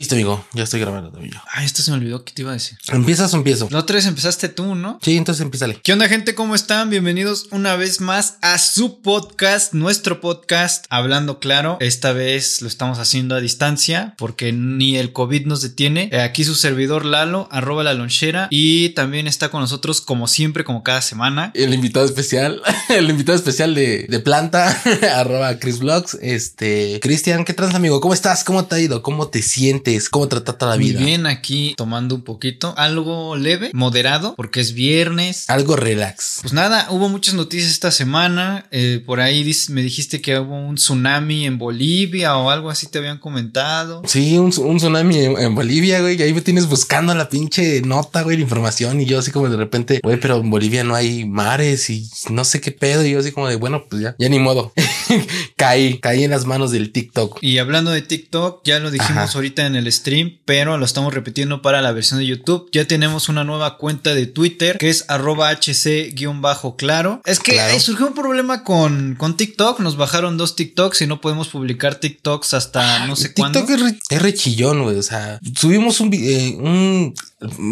Listo, amigo, ya estoy grabando también yo. Ay, esto se me olvidó que te iba a decir. ¿Empiezas o empiezo? La otra vez empezaste tú, ¿no? Sí, entonces empiézale. ¿Qué onda, gente? ¿Cómo están? Bienvenidos una vez más a su podcast, nuestro podcast, Hablando Claro. Esta vez lo estamos haciendo a distancia porque ni el COVID nos detiene. Eh, Aquí su servidor Lalo, arroba la lonchera, y también está con nosotros, como siempre, como cada semana. El invitado especial, el invitado especial de, de planta, arroba Chris Vlogs. Este, Cristian, ¿qué trans, amigo? ¿Cómo estás? ¿Cómo te ha ido? ¿Cómo te sientes? ¿Cómo te trata la Muy vida? bien, aquí tomando un poquito, algo leve, moderado, porque es viernes. Algo relax. Pues nada, hubo muchas noticias esta semana. eh, por ahí me dijiste que hubo un tsunami en Bolivia o algo así te habían comentado. Sí, un, un tsunami en, en Bolivia, güey. y Ahí me tienes buscando la pinche nota, güey, la información. Y yo así como de repente, güey, pero en Bolivia no hay mares y no sé qué pedo. Y yo así como de, bueno, pues ya, ya ni modo. caí, caí en las manos del TikTok. Y hablando de TikTok, ya lo dijimos Ajá. ahorita en el stream, pero lo estamos repitiendo para la versión de YouTube. Ya tenemos una nueva cuenta de Twitter que es arroba hc-claro. Es que Claro. eh, surgió un problema con, con TikTok. Nos bajaron dos TikToks y no podemos publicar TikToks hasta no sé cuándo. TikTok es, re, es re chillón, güey. O sea, subimos un, eh, un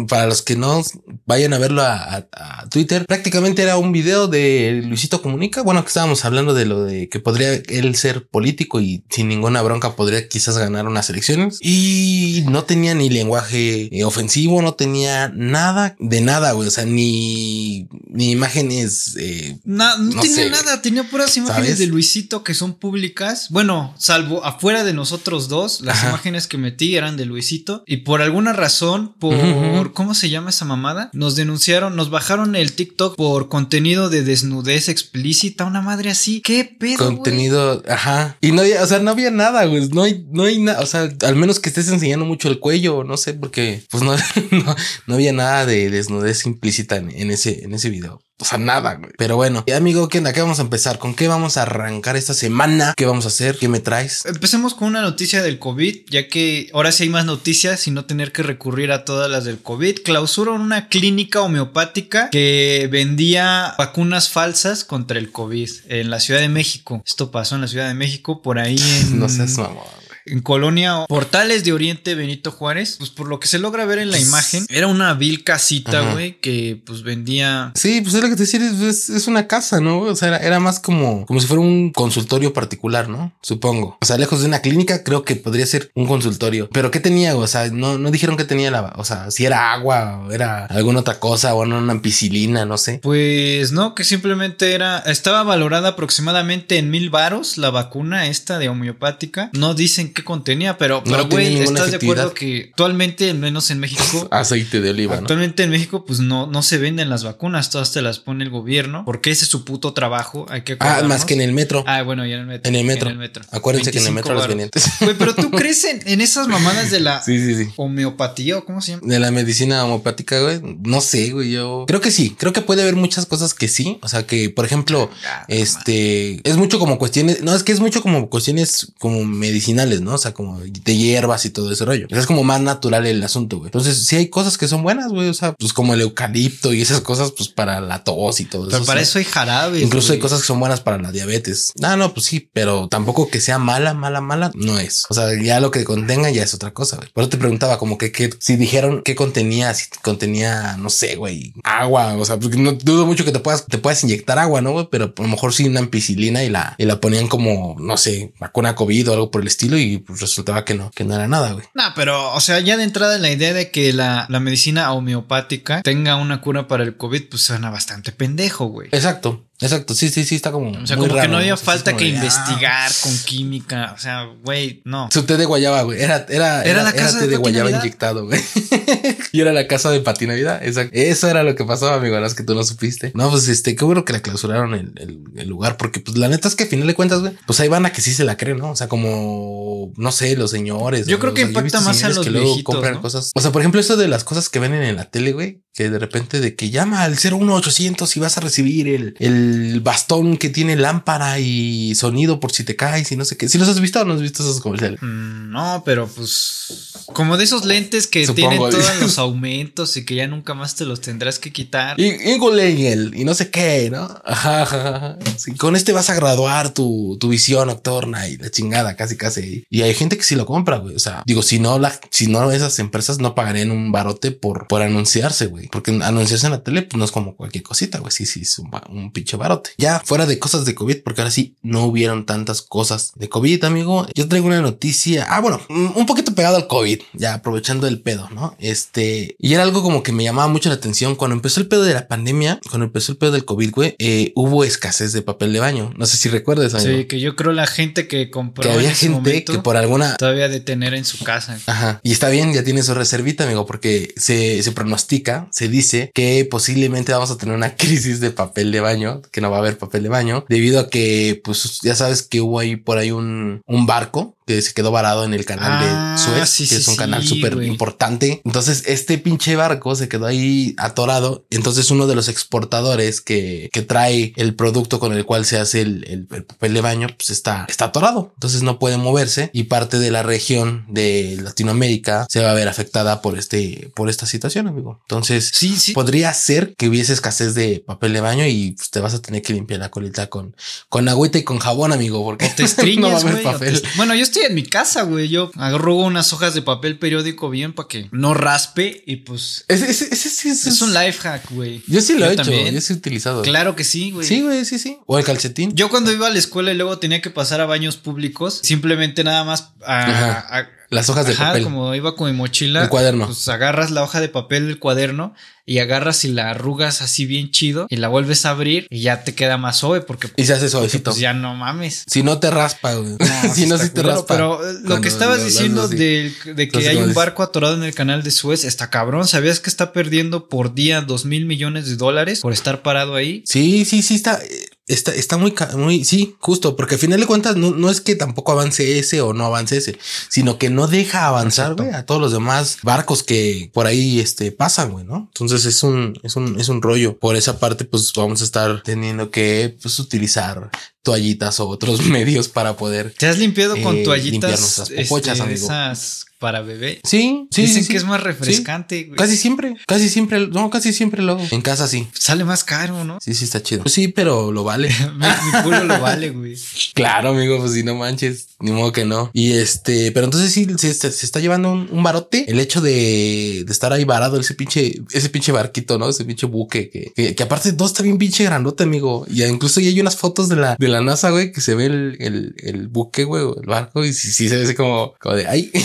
para los que no vayan a verlo a, a- a Twitter, prácticamente era un video de Luisito Comunica. Bueno, que estábamos hablando de lo de que podría él ser político y sin ninguna bronca podría quizás ganar unas elecciones. Y no tenía ni lenguaje eh, ofensivo, no tenía nada de nada, güey. O sea, ni, ni imágenes. eh, Na- no, No tenía sé, nada, tenía puras imágenes ¿sabes? de Luisito que son públicas. Bueno, salvo afuera de nosotros dos, las Ajá. imágenes que metí eran de Luisito. Y por alguna razón, por. ¿cómo se llama esa mamada? Nos denunciaron, nos bajaron el TikTok por contenido de desnudez explícita, una madre así. ¿Qué pedo? güey? contenido, ajá. Y no había, o sea, no había nada, güey. No hay, no hay nada. O sea, al menos que estés enseñando mucho el cuello, no sé, porque pues no, no, no había nada de desnudez implícita en, en ese, en ese video. O sea, nada, güey. Pero bueno, amigo, ¿qué onda? ¿Qué vamos a empezar? ¿Con qué vamos a arrancar esta semana? ¿Qué vamos a hacer? ¿Qué me traes? Empecemos con una noticia del COVID, ya que ahora sí hay más noticias y no tener que recurrir a todas las del COVID. Clausuraron una clínica homeopática que vendía vacunas falsas contra el COVID en la Ciudad de México. Esto pasó en la Ciudad de México, por ahí en, No seas mamón. En Colonia Portales de Oriente Benito Juárez. Pues por lo que se logra ver en la Pues- imagen, era una vil casita, güey, que pues vendía... Sí, pues es lo que te decía, es, una casa, ¿no? O sea, era, era más como, como si fuera un consultorio particular, ¿no? Supongo. O sea, lejos de una clínica, creo que podría ser un consultorio. Pero ¿qué tenía? O sea, no, no dijeron que tenía la, o sea, si era agua o era alguna otra cosa o una ampicilina, no sé. Pues no, que simplemente era, estaba valorada aproximadamente en mil varos la vacuna esta de homeopática. No dicen qué contenía, pero, No pero güey, ¿estás de acuerdo que actualmente, al menos en México, Aceite de oliva, ¿no? actualmente en México, pues no, no se venden las vacunas, todas te las pone el gobierno, porque ese es su puto trabajo, hay que Ah, más que en el metro. Ah, bueno, ya en el metro. En el metro. En el metro. Acuérdense que en el 25 metro las varos. venientes. Güey, pero tú crees en, en esas mamadas de la sí, sí, sí. homeopatía o cómo se llama? De la medicina homopática, güey. No sé, güey. Yo creo que sí. Creo que puede haber muchas cosas que sí. O sea, que, por ejemplo, Ah, este es mucho como cuestiones. No, es que es mucho como cuestiones como medicinales, ¿no? O sea, como de hierbas y todo ese rollo. O sea, es como más natural el asunto, güey. Entonces, sí hay cosas que son buenas, güey. O sea, pues como el eucalipto y esas cosas, pues para la tos y todo Pero eso. para o sea, eso hay jarabes. Incluso hay cosas que son buenas para la diabetes. No, no, pues sí, pero tampoco que sea mala, mala, mala, no es. O sea, ya lo que contenga ya es otra cosa, güey. Por eso te preguntaba como que, que si dijeron qué contenía, si contenía, no sé, güey, agua, o sea, porque no dudo mucho que te puedas, te puedas inyectar agua, ¿no? güey? Pero a lo mejor sí una ampicilina y la, y la ponían como, no sé, vacuna COVID o algo por el estilo y pues resultaba que no, que no era nada, güey. No, pero, o sea, ya de entrada la idea de que la, la medicina homeopática tenga una cura para el COVID, pues suena bastante pendejo, güey. Exacto, exacto. Sí, sí, sí, está como. O sea, muy como que no había falta que de, ah, investigar con química. O sea, güey, no. Su té de guayaba, güey. Era, era, Era la casa té de de guayaba inyectado, güey. y era la casa de Pati Navidad. Exacto. Eso era lo que pasaba, amigo. Las que tú no supiste. No, pues este, qué bueno que le clausuraron el, el- el lugar, porque pues la neta es que a final de cuentas, güey, pues hay banda que sí se la creen, ¿no? O sea, como, no sé, los señores. Yo creo que sea, impacta más a los que luego viejitos, compran ¿no? cosas. O sea, por ejemplo, eso de las cosas que venden en la tele, güey, que de repente de que llama al 01800 y vas a recibir el, el el bastón que tiene lámpara y sonido por si te caes y no sé qué. Si los has visto o no has visto esos comerciales. Mm, no, pero pues como de esos lentes que Supongo. tienen todos los aumentos y que ya nunca más te los tendrás que quitar. Y, y no sé qué, ¿no? Ajá, ajá, ajá. Sí, con este vas a graduar tu, tu visión nocturna y la chingada, casi, casi. Y hay gente que sí lo compra, güey. O sea, digo, si no, la, si no, esas empresas no pagarían un barote por, por anunciarse, güey. Porque anunciarse en la tele, pues no es como cualquier cosita, güey. Sí, sí, es un, un pinche barote. Ya fuera de cosas de COVID, porque ahora sí no hubieron tantas cosas de COVID, amigo. Yo traigo una noticia. Ah, bueno, un un poquito pegado al COVID, ya aprovechando el pedo, ¿no? Este, y era algo como que me llamaba mucho la atención. Cuando empezó el pedo de la pandemia, cuando empezó el pedo del COVID, güey, eh, hubo escasez de papel de baño. No sé si recuerdas, amigo. Sí, que yo creo la gente que compró que había en ese gente momento que por alguna todavía de tener en su casa. Ajá. Y está bien, ya tiene su reservita, amigo, porque se, se pronostica, se dice que posiblemente vamos a tener una crisis de papel de baño, que no va a haber papel de baño, debido a que, pues ya sabes que hubo ahí por ahí un, un barco que se quedó varado en el canal Ah, de Suez, sí, que sí, es un sí, canal súper importante. Entonces, este pinche barco se quedó ahí atorado. Entonces, uno de los exportadores que, que trae el producto con el cual se hace el, el- el papel de baño, pues está, está atorado. Entonces, no puede moverse y parte de la región de Latinoamérica se va a ver afectada por este, por esta situación, amigo. Entonces, Sí, sí. podría ser que hubiese escasez de papel de baño y pues, te vas a tener que limpiar la colita con, con agüita y con jabón, amigo, porque Te estriñas, no va a haber papel. te- Bueno, yo estoy en mi casa, güey. Yo agarro unas hojas de papel periódico bien para que no raspe y pues es, es un life hack, güey. Yo sí lo he hecho, también. yo sí he utilizado. Claro que sí, güey. Sí, güey, sí, sí. O el calcetín. Yo cuando iba a la escuela y luego tenía que pasar a baños públicos, simplemente nada más a- Las hojas de Ajá, papel. como iba con mi mochila. El cuaderno. Pues agarras la hoja de papel del cuaderno y agarras y la arrugas así bien chido y la vuelves a abrir y ya te queda más suave porque Y se hace suavecito. pues ya no mames. Si no te raspa, güey. No, si no, sí te raspa. Pero eh, lo que estabas lo- diciendo del- de, que hay un barco atorado en el canal de Suez, está cabrón. ¿Sabías que está perdiendo por día dos mil millones de dólares por estar parado ahí? Sí, sí, sí, está. Está, está muy, muy, sí, justo, porque al final de cuentas no, no es que tampoco avance ese o no avance ese, sino que no deja avanzar, güey, a todos los demás barcos que por ahí este, pasan, güey, ¿no? Entonces es un, es un, es un rollo. Por esa parte, pues vamos a estar teniendo que pues, utilizar toallitas o otros medios para poder. ¿Te has limpiado con Eh, toallitas limpiar nuestras popochas, este, amigo. esas para bebé? Sí, sí. Dicen sí, que sí. es más refrescante, güey. Casi siempre, casi siempre, no, casi siempre lo hago. En casa sí. Sale más caro, ¿no? Sí, sí, está chido. Pues sí, pero lo vale. mi, mi culo lo vale, güey. Claro, amigo, pues si no manches, ni modo que no. Y este, pero entonces sí se, está llevando un, barote el hecho de, estar ahí varado ese pinche, ese pinche barquito, ¿no? Ese pinche buque que, que, aparte todo está bien pinche grandote, amigo. Y incluso ya hay unas fotos de la, de la NASA, güey, que se ve el, el, buque, güey, el barco, y sí, sí se ve así como, como de ay.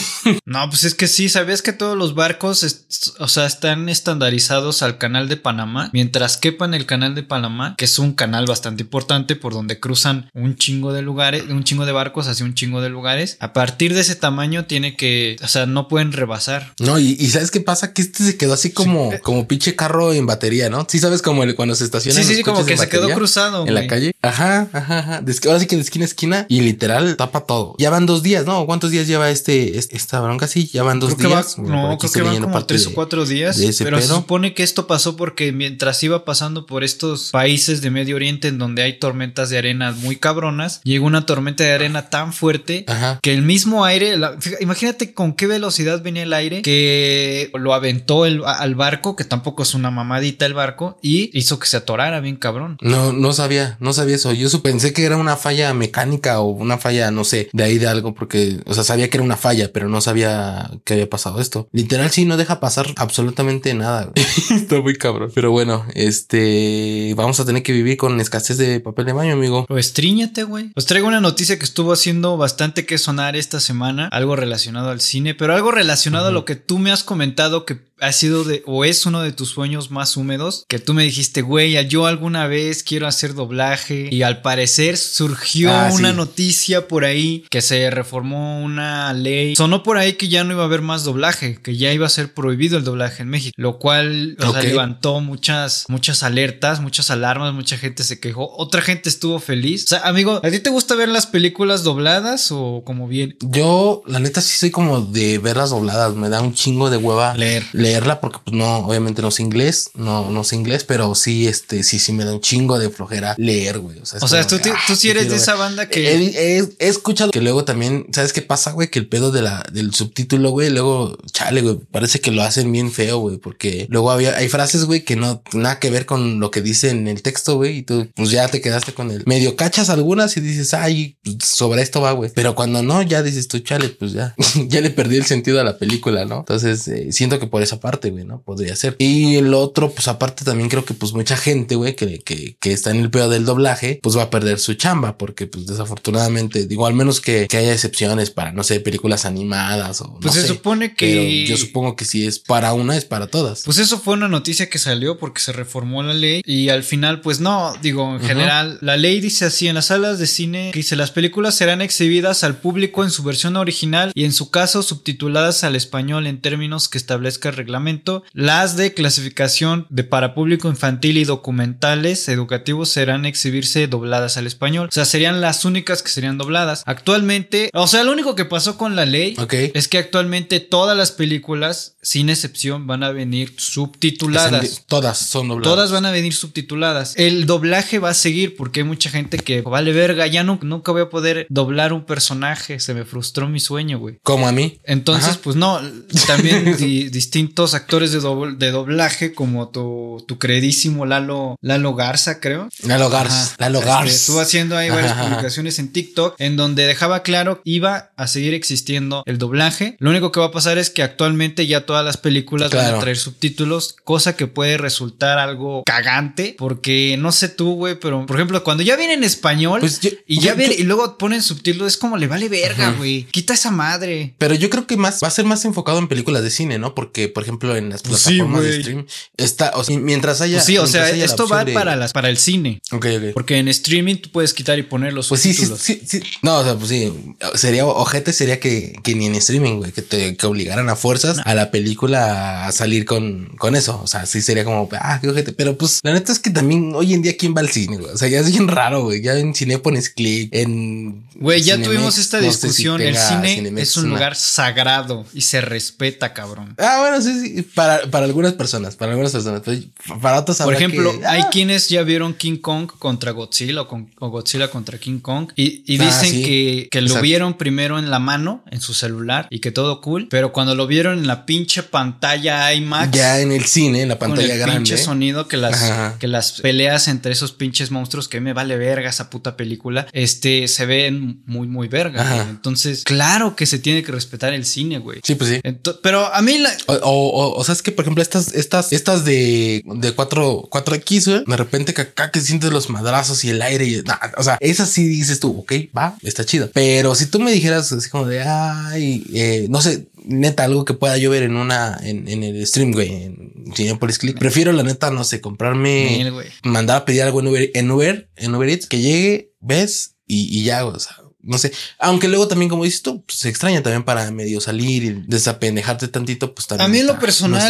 No, pues es que sí, ¿sabías que todos los barcos, o sea, están estandarizados al canal de Panamá? Mientras quepan el canal de Panamá, que es un canal bastante importante por donde cruzan un chingo de lugares, un chingo de barcos hacia un chingo de lugares. A partir de ese tamaño tiene que, o sea, no pueden rebasar. No, y, y sabes qué pasa? Que este se quedó así como, como pinche carro en batería, ¿no? Sí, sabes como el, cuando se estaciona. Sí, sí, sí, como que se quedó cruzado. En la calle. Ajá, ajá, ajá. De esqui- ahora sí que de esquina a esquina y literal tapa todo. Ya van dos días, ¿no? ¿Cuántos días lleva este, este- esta bronca? Sí, ya van dos Creo que va- días. Bueno, por no, creo que van como tres o cuatro días. de Pero se supone que esto pasó porque mientras iba pasando por estos países de Medio Oriente en donde hay tormentas de arena muy cabronas, llegó una tormenta de arena tan fuerte Ajá. que el mismo aire, la- imagínate con qué velocidad venía el aire que lo aventó el- al barco, que tampoco es una mamadita el barco, y hizo que se atorara bien cabrón. No, no sabía, no sabía eso. Yo pensé que era una falla mecánica o una falla, no sé, de ahí de algo, porque, o sea, sabía que era una falla, pero no sabía que había pasado esto. Literal, sí, no deja pasar absolutamente nada. Está muy cabrón. Pero bueno, este, vamos a tener que vivir con escasez de papel de baño, amigo. O estríñate, güey. Os traigo una noticia que estuvo haciendo bastante que sonar esta semana, algo relacionado al cine, pero algo relacionado a lo que tú me has comentado que ha sido de o es uno de tus sueños más húmedos, que tú me dijiste, güey, yo alguna vez quiero hacer doblaje y al parecer surgió Ah, una sí. noticia por ahí que se reformó una ley. Sonó por ahí que ya no iba a haber más doblaje, que ya iba a ser prohibido el doblaje en México, lo cual o sea, Ok. levantó muchas muchas alertas, muchas alarmas, mucha gente se quejó, otra gente estuvo feliz. O sea, amigo, ¿a ti te gusta ver las películas dobladas o como bien Yo, la neta, sí soy como de ver las dobladas. Me da un chingo de hueva leer? Leerla porque pues no, obviamente no sé inglés, no, no sé inglés, pero sí, este, sí, sí me da un chingo de flojera leer, güey. O sea, o sea tú, tú, ah, sí eres de esa banda que... He, he, escuchado que luego también, ¿sabes qué pasa, güey? Que el pedo de la, del subtítulo, güey, luego, chale, güey, parece que lo hacen bien feo, güey, porque luego había, hay frases, güey, que no, nada que ver con lo que dice en el texto, güey, y tú, pues ya te quedaste con el medio cachas algunas y dices, ay, pues, sobre esto va, güey. Pero cuando no, ya dices tú, chale, pues ya, ya le perdí el sentido a la película, ¿no? Entonces, eh, siento que por esa parte, güey, ¿no? Podría ser. Y el otro, pues aparte también creo que pues mucha gente, güey, que, que, que está en el pedo del doblaje, pues va a perder su chamba, porque pues desafortunadamente, digo, al menos que, que haya excepciones para, no sé, películas animadas o... Pues se supone que... yo supongo que si es para una, es para todas. Pues eso fue una noticia que salió porque se reformó la ley y al final, pues no, digo, en general, la ley dice así en las salas de cine, que dice las películas serán exhibidas al público en su versión original y en su caso subtituladas al español en términos que establezca reglamento. Las de clasificación de para público infantil y documentales educativos serán exhibirse dobladas al español. O sea, serían las únicas que serían dobladas. Actualmente, o sea, lo único que pasó con la ley es que actualmente todas las películas, sin excepción, van a venir subtituladas. Todas son dobladas. Todas van a venir subtituladas. El doblaje va a seguir porque hay mucha gente que vale verga, ya no, nunca voy a poder doblar un personaje, se me frustró mi sueño, güey. Como a mí. Entonces, pues no, también distintos actores de, de doblaje como tu, tu queridísimo Lalo, Lalo Garza, creo. Lalo Garza. Lalo este, Garza. Estuvo haciendo ahí varias publicaciones en TikTok en donde dejaba claro iba a seguir existiendo el doblaje. Lo único que va a pasar es que actualmente ya todas las películas van a traer subtítulos, cosa que puede resultar algo cagante porque no sé tú, güey, pero por ejemplo, cuando ya viene en español pues y ya viene y luego ponen subtítulos, es como le vale verga, güey. Quita esa madre. Pero yo creo que más va a ser más enfocado en películas de cine, ¿no? Porque, por ejemplo, en las pues plataformas de stream está, o sea, mientras haya. Pues sí, o sea, esto va para las para el cine. Ok, ok. Porque en streaming tú puedes quitar y poner los pues subtítulos. Sí, sí, sí, No, o sea, pues sí. Sería ojete, sería que, que ni en streaming, güey, que te que obligaran a fuerzas a la película a salir con, con eso. O sea, sí sería como, ah, qué ojete. Pero pues la neta es que también hoy en día, ¿quién va al cine, güey? O sea, ya es bien raro, güey. Ya en cine pones clic, en. Güey, ya tuvimos esta discusión. el cine es un lugar sagrado y se respeta, cabrón. Ah, bueno, sí, Para, para algunas personas, para algunas personas. para otras, Por ejemplo, hay ah. quienes ya vieron King Kong contra Godzilla o, con, Godzilla contra King Kong y, y ah, dicen que, que lo vieron primero en la mano, en su celular y que todo cool, pero cuando lo vieron en la pinche pantalla IMAX. Ya en el cine, en la pantalla con el grande. pinche sonido que las, que las peleas entre esos pinches monstruos que me vale verga esa puta película, este, se ven muy, muy verga. Entonces, claro que se tiene que respetar el cine, güey. Sí, pues sí. pero a mí la... O, o, o, sea, es que, por ejemplo, estas, estas, estas de, de 4, 4X, güey, de repente que acá que sientes los madrazos y el aire y... o sea, esa sí dices tú, ok, va, está chido. Pero si tú me dijeras así como de, ay, eh, no sé, neta, algo que pueda yo ver en una, en, en el stream, güey, en Cinepolis Click. Prefiero, la neta, no sé, comprarme, mandar a pedir algo en Uber, en Uber, en Uber Eats, que llegue, ves y, y ya, o sea, no sé, aunque luego también, como dices tú, pues, se extraña también para medio salir y desapendejarte tantito, pues también. A mí en lo personal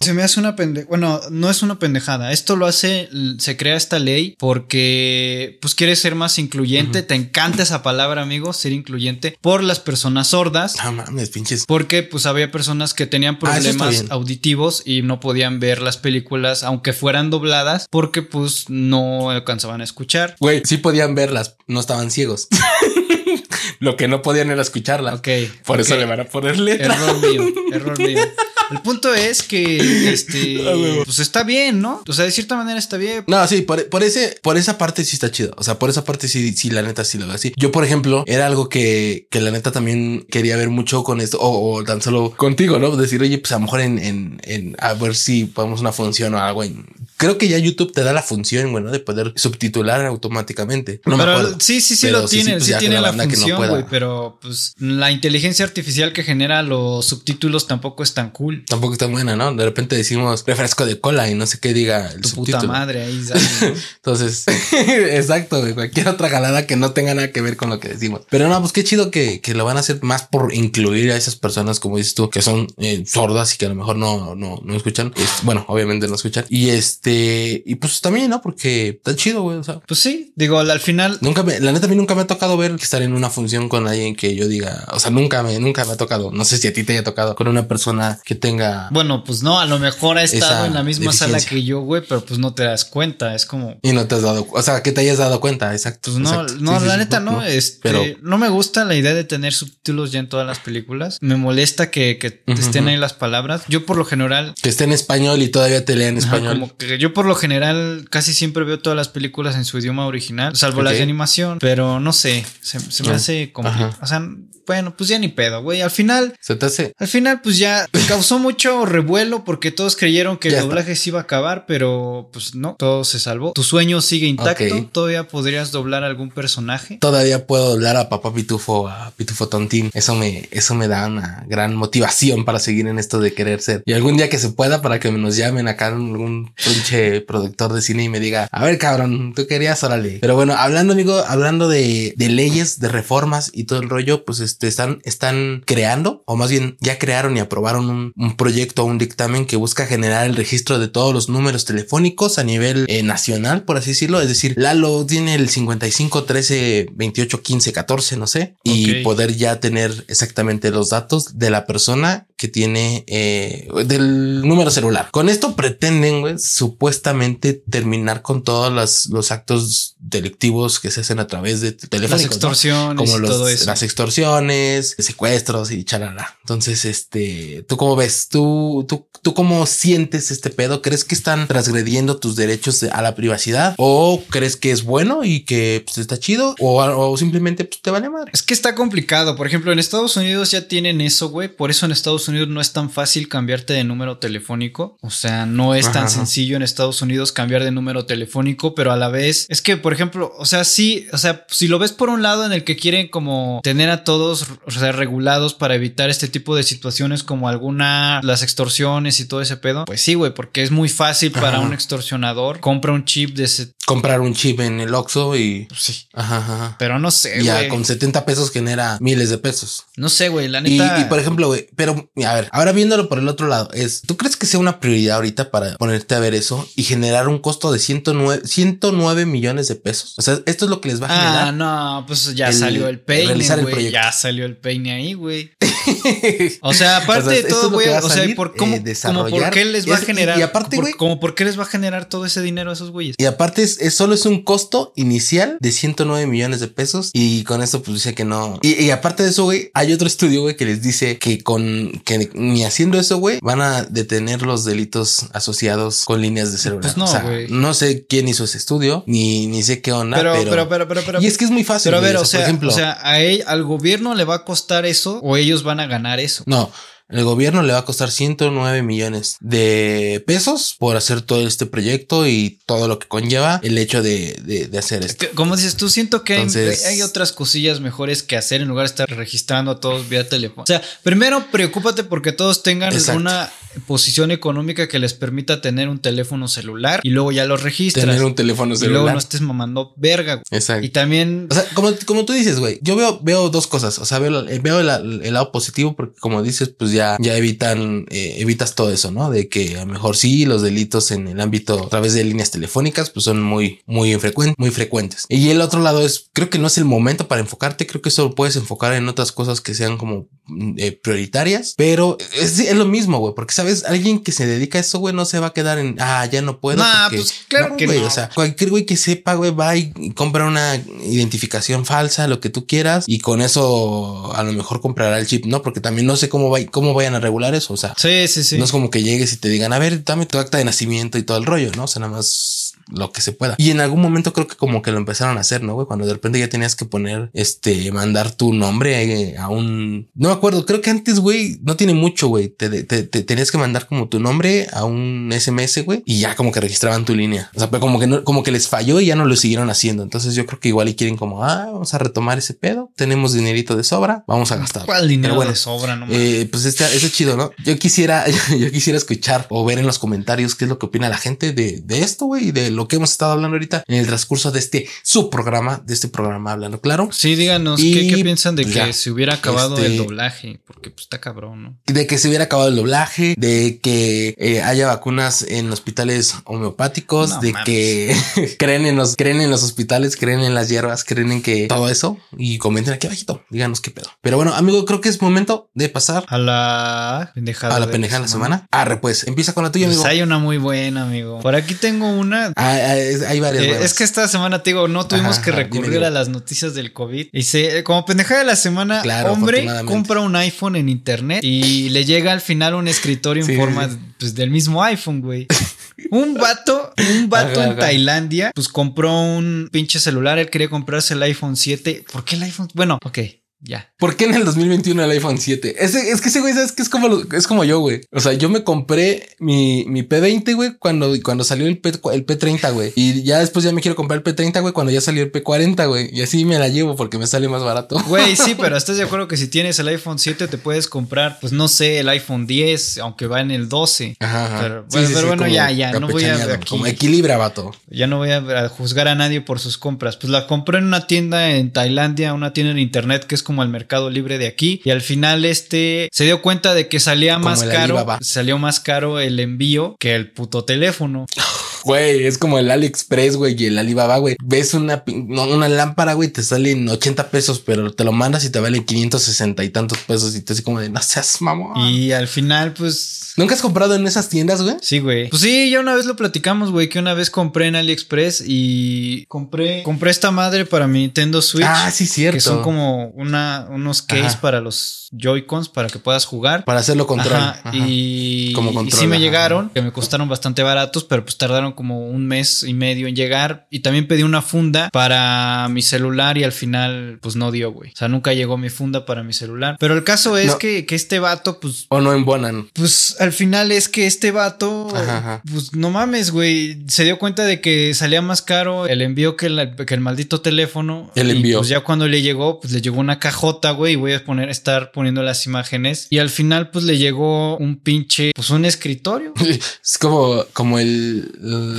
se me hace una pendejada. Bueno, no es una pendejada. Esto lo hace, se crea esta ley porque, pues, quieres ser más incluyente. Te encanta esa palabra, amigo, ser incluyente por las personas sordas. Ah, mames, pinches. Porque, pues, había personas que tenían ah, problemas auditivos y no podían ver las películas, aunque fueran dobladas, porque, pues, no alcanzaban a escuchar. Güey, sí podían verlas, no estaban ciegos. Lo que no podían era escucharla. Ok. Por eso le van a poner letra. Error mío, error mío. El punto es que este pues está bien, ¿no? O sea, de cierta manera está bien. No, sí, por, ese, por esa parte sí está chido. O sea, por esa parte sí, sí, la neta sí lo veo así. Yo, por ejemplo, era algo que, que la neta también quería ver mucho con esto, o, tan solo contigo, ¿no? Decir, oye, pues a lo mejor en, en, en a ver si podemos una función o algo en Creo que ya YouTube te da la función, bueno, de poder subtitular automáticamente. No pero sí, sí, sí lo tiene, sí, pues tiene la función, güey, pero pues la inteligencia artificial que genera los subtítulos tampoco es tan cool. Tampoco es tan buena, ¿no? De repente decimos refresco de cola y no sé qué diga el tu puta madre ahí. Entonces, exacto, güey, cualquier otra galada que no tenga nada que ver con lo que decimos. Pero no, pues qué chido que, que lo van a hacer más por incluir a esas personas, como dices tú, que son eh, sordas y que a lo mejor no, no, no escuchan. bueno, obviamente no escuchan. Y este este, y pues también, ¿no? Porque está chido, güey. O sea, Pues sí, digo, al final. nunca me, la neta, a mí nunca me ha tocado ver estar en una función con alguien que yo diga, o sea, nunca me, nunca me ha tocado. No sé si a ti te haya tocado con una persona que tenga Bueno, pues no, a lo mejor ha estado en la misma sala que yo, güey, pero pues no te das cuenta. Es como. y no te has dado, o sea, que te hayas dado cuenta. Exacto. Pues no, exacto. no, Sí, la sí, neta no, este, Pero no me gusta la idea de tener subtítulos ya en todas las películas. Me molesta que, que estén ahí las palabras. Yo por lo general, que esté en español y todavía te lean en español. como que yo por lo general casi siempre veo todas las películas en su idioma original, salvo las de animación, pero no sé, se, se me Ah, hace complicado. O sea, bueno, pues ya ni pedo, güey. Al final, Se te hace. al final, pues ya causó mucho revuelo porque todos creyeron que el Ya está. doblaje se iba a acabar, pero pues no, todo se salvó. Tu sueño sigue intacto. Todavía podrías doblar algún personaje. Todavía puedo hablar a papá Pitufo, a Pitufo Tontín. Eso me, eso me da una gran motivación para seguir en esto de querer ser. Y algún día que se pueda, para que nos llamen acá algún pinche productor de cine y me diga, a ver, cabrón, tú querías, órale. Pero bueno, hablando, amigo, hablando de, de leyes, de reformas y todo el rollo, pues este, están, están creando, o más bien ya crearon y aprobaron un, un proyecto, un dictamen que busca generar el registro de todos los números telefónicos a nivel eh, nacional, por así decirlo. Es decir, Lalo tiene el 55 13 28 15 14, no sé, y poder ya tener exactamente los datos de la persona que tiene eh, del número celular. Con esto pretenden, güey, supuestamente terminar con todos los, los actos delictivos que se hacen a través de Las teléfonos. extorsiones Como los- todo eso. las extorsiones, secuestros y chalala. Entonces, este, ¿tú cómo ves? ¿Tú, tú, tú cómo sientes este pedo? ¿Crees que están transgrediendo tus derechos de- a la privacidad? ¿O crees que es bueno y que pues, está chido? ¿O, o simplemente pues, te vale madre? Es que está complicado. Por ejemplo, en Estados Unidos ya tienen eso, güey. Por eso en Estados Unidos no es tan fácil cambiarte de número telefónico. O sea, no es tan ajá. sencillo en Estados Unidos cambiar de número telefónico, pero a la vez es que, por ejemplo, o sea, sí, o sea, si lo ves por un lado en el que quieren como tener a todos, o sea, regulados para evitar este tipo de situaciones como alguna, las extorsiones y todo ese pedo, pues sí, güey, porque es muy fácil para Ajá. un extorsionador compra un chip de Comprar un chip en el Oxxo y... pues sí. Ajá, ajá. Pero no sé, Ya con 70 pesos genera miles de pesos. No sé, güey, la neta. y, por ejemplo, güey, pero a ver, ahora viéndolo por el otro lado, es, ¿tú crees que sea una prioridad ahorita para ponerte a ver eso y generar un costo de 109, 109 millones de pesos? O sea, esto es lo que les va a Ah, generar. no, pues ya el- salió el peine, güey. Ya salió el peine ahí, güey. O sea, aparte O sea, de todo, güey, o sea, por cómo, eh, como por qué les va a es- generar. y aparte, güey- como por qué les va a generar todo ese dinero a esos güeyes. Y aparte es, es- solo es un costo inicial de 109 millones de pesos y con esto pues dice que no. Y, y aparte de eso, güey, hay otro estudio, güey, que les dice que con que ni haciendo eso, güey, van a detener los delitos asociados con líneas de celular. Pues no, o sea, no sé quién hizo ese estudio, ni, ni sé qué onda, Pero, pero, pero, pero, pero, pero, y es que es muy fácil. pero a ver, o por sea, ejemplo, o sea, a él, al gobierno le va a costar eso o ellos van a ganar eso. no. El gobierno le va a costar 109 millones de pesos por hacer todo este proyecto y todo lo que conlleva el hecho de, de- de hacer esto. Como dices, tú siento que hay- Entonces- hay, otras cosillas mejores que hacer en lugar de estar registrando a todos vía teléfono. O sea, primero preocúpate porque todos tengan Exacto. una posición económica que les permita tener un teléfono celular y luego ya lo registras. Tener un teléfono y luego celular. no estés mamando verga. güey. Exacto. Y también O sea, como, como tú dices, güey, yo veo, veo dos cosas. O sea, veo, veo el, el lado positivo porque como dices, pues ya, ya evitan, eh, evitas todo eso, ¿no? De que a lo mejor sí, los delitos en el ámbito a través de líneas telefónicas, pues son muy, muy infrecuentes, muy frecuentes. Y el otro lado es, creo que no es el momento para enfocarte. Creo que eso lo puedes enfocar en otras cosas que sean como mm, eh, prioritarias, pero es, es lo mismo, güey, porque sabes, alguien que se dedica a eso, güey, no se va a quedar en, ah, ya no puedo. Nah, porque- pues, claro que güey, no. O sea, cualquier güey que sepa, güey, va y y compra una identificación falsa, lo que tú quieras, y con eso a lo mejor comprará el chip, ¿no? Porque también no sé cómo, va, cómo vayan a regular eso, o sea, Sí, sí, sí. no es como que llegues y te digan, a ver, dame tu acta de nacimiento y todo el rollo, ¿no? O sea, nada más lo que se pueda. Y en algún momento creo que como que lo empezaron a hacer, ¿no? Güey? Cuando de repente ya tenías que poner, este, mandar tu nombre eh, a un... No me acuerdo, creo que antes, güey, no tiene mucho, güey. Te, te- te tenías que mandar como tu nombre a un SMS, güey, y ya como que registraban tu línea. O sea, pero como que no, como que les falló y ya no lo siguieron haciendo. Entonces yo creo que igual y quieren como, ah, vamos a retomar ese pedo. Tenemos dinerito de sobra, vamos a gastar. ¿Cuál dinero Pero bueno, de sobra? No eh, pues está, eso es chido, ¿no? Yo quisiera, yo quisiera escuchar o ver en los comentarios qué es lo que opina la gente de, de esto, güey, y de lo lo que hemos estado hablando ahorita en el transcurso de este subprograma, de este programa Hablando Claro. Sí, díganos, Y, ¿qué, qué piensan de pues, que se hubiera acabado este- el doblaje? Porque pues está cabrón, ¿no? De que se hubiera acabado el doblaje, de que eh, haya vacunas en hospitales homeopáticos, No de mames. que creen en los, creen en los hospitales, creen en las hierbas, creen en que todo eso y comenten aquí abajito, díganos qué pedo. Pero bueno, amigo, creo que es momento de pasar A la pendejada. a la de pendejada de la semana. Arre, pues, empieza con la tuya, Pues amigo. hay una muy buena, amigo. Por aquí tengo una. Ah, ah, es- hay varias. Eh, es que esta semana, te digo, no tuvimos Ajá, que recurrir dime, a las noticias del COVID. Y se, como pendejada de la semana, Claro, hombre compra un iPhone en internet y le llega al final un escritorio en forma sí. pues, del mismo iPhone, güey. Un vato, un vato Ajá, en ajá. Tailandia, pues compró un pinche celular. Él quería comprarse el iPhone 7. ¿Por qué el iPhone? Bueno, ok, ya. ¿Por qué en el 2021 el iPhone 7? Ese, es que ese güey, ¿sabes que Es como, lo- es como yo, güey. O sea, yo me compré mi, mi P20, güey, cuando, cuando salió el, P, el P30, güey. Y ya después ya me quiero comprar el P30, güey, cuando ya salió el P40, güey. Y así me la llevo porque me sale más barato. Güey, sí, pero estás de acuerdo que si tienes el iPhone 7 te puedes comprar, pues no sé, el iPhone 10, aunque va en el 12. Ajá, ajá. Pero, bueno, pero bueno, ya, ya, no voy a aquí. Como equilibra, vato. Ya no voy a, a juzgar a nadie por sus compras. Pues la compré en una tienda en Tailandia, una tienda en internet que es como el mercado libre de aquí. Y al final este se dio cuenta de que salía Como más caro. Alibaba. Salió más caro el envío que el puto teléfono. Güey, es como el AliExpress, güey, y el Alibaba, güey. Ves una, una lámpara, güey, te salen 80 pesos, pero te lo mandas y te vale 560 y tantos pesos. Y te así como de, no seas mamón. Y al final, pues. ¿Nunca has comprado en esas tiendas, güey? Sí, güey. Pues sí, ya una vez lo platicamos, güey, que una vez compré en AliExpress y compré compré esta madre para mi Nintendo Switch. Ah, sí, cierto. Que son como una, unos case Ajá. para los Joy-Cons para que puedas jugar. Para hacerlo control. Ajá, Ajá. Y, Como y control, sí me ajá. llegaron, que me costaron bastante baratos, pero pues tardaron como un mes y medio en llegar. Y también pedí una funda para mi celular y al final pues no dio, güey. O sea, nunca llegó mi funda para mi celular. Pero el caso es No. que, que este vato, pues O no embonan. pues al final es que este vato, Ajá, ajá. pues no mames, güey, se dio cuenta de que salía más caro el envío que, la- que el maldito teléfono. El Y, envío. pues ya cuando le llegó, pues le llegó una cajota, güey, y voy a poner, estar poniendo las imágenes. Y al final, pues le llegó un pinche, pues un escritorio. Es como, como el,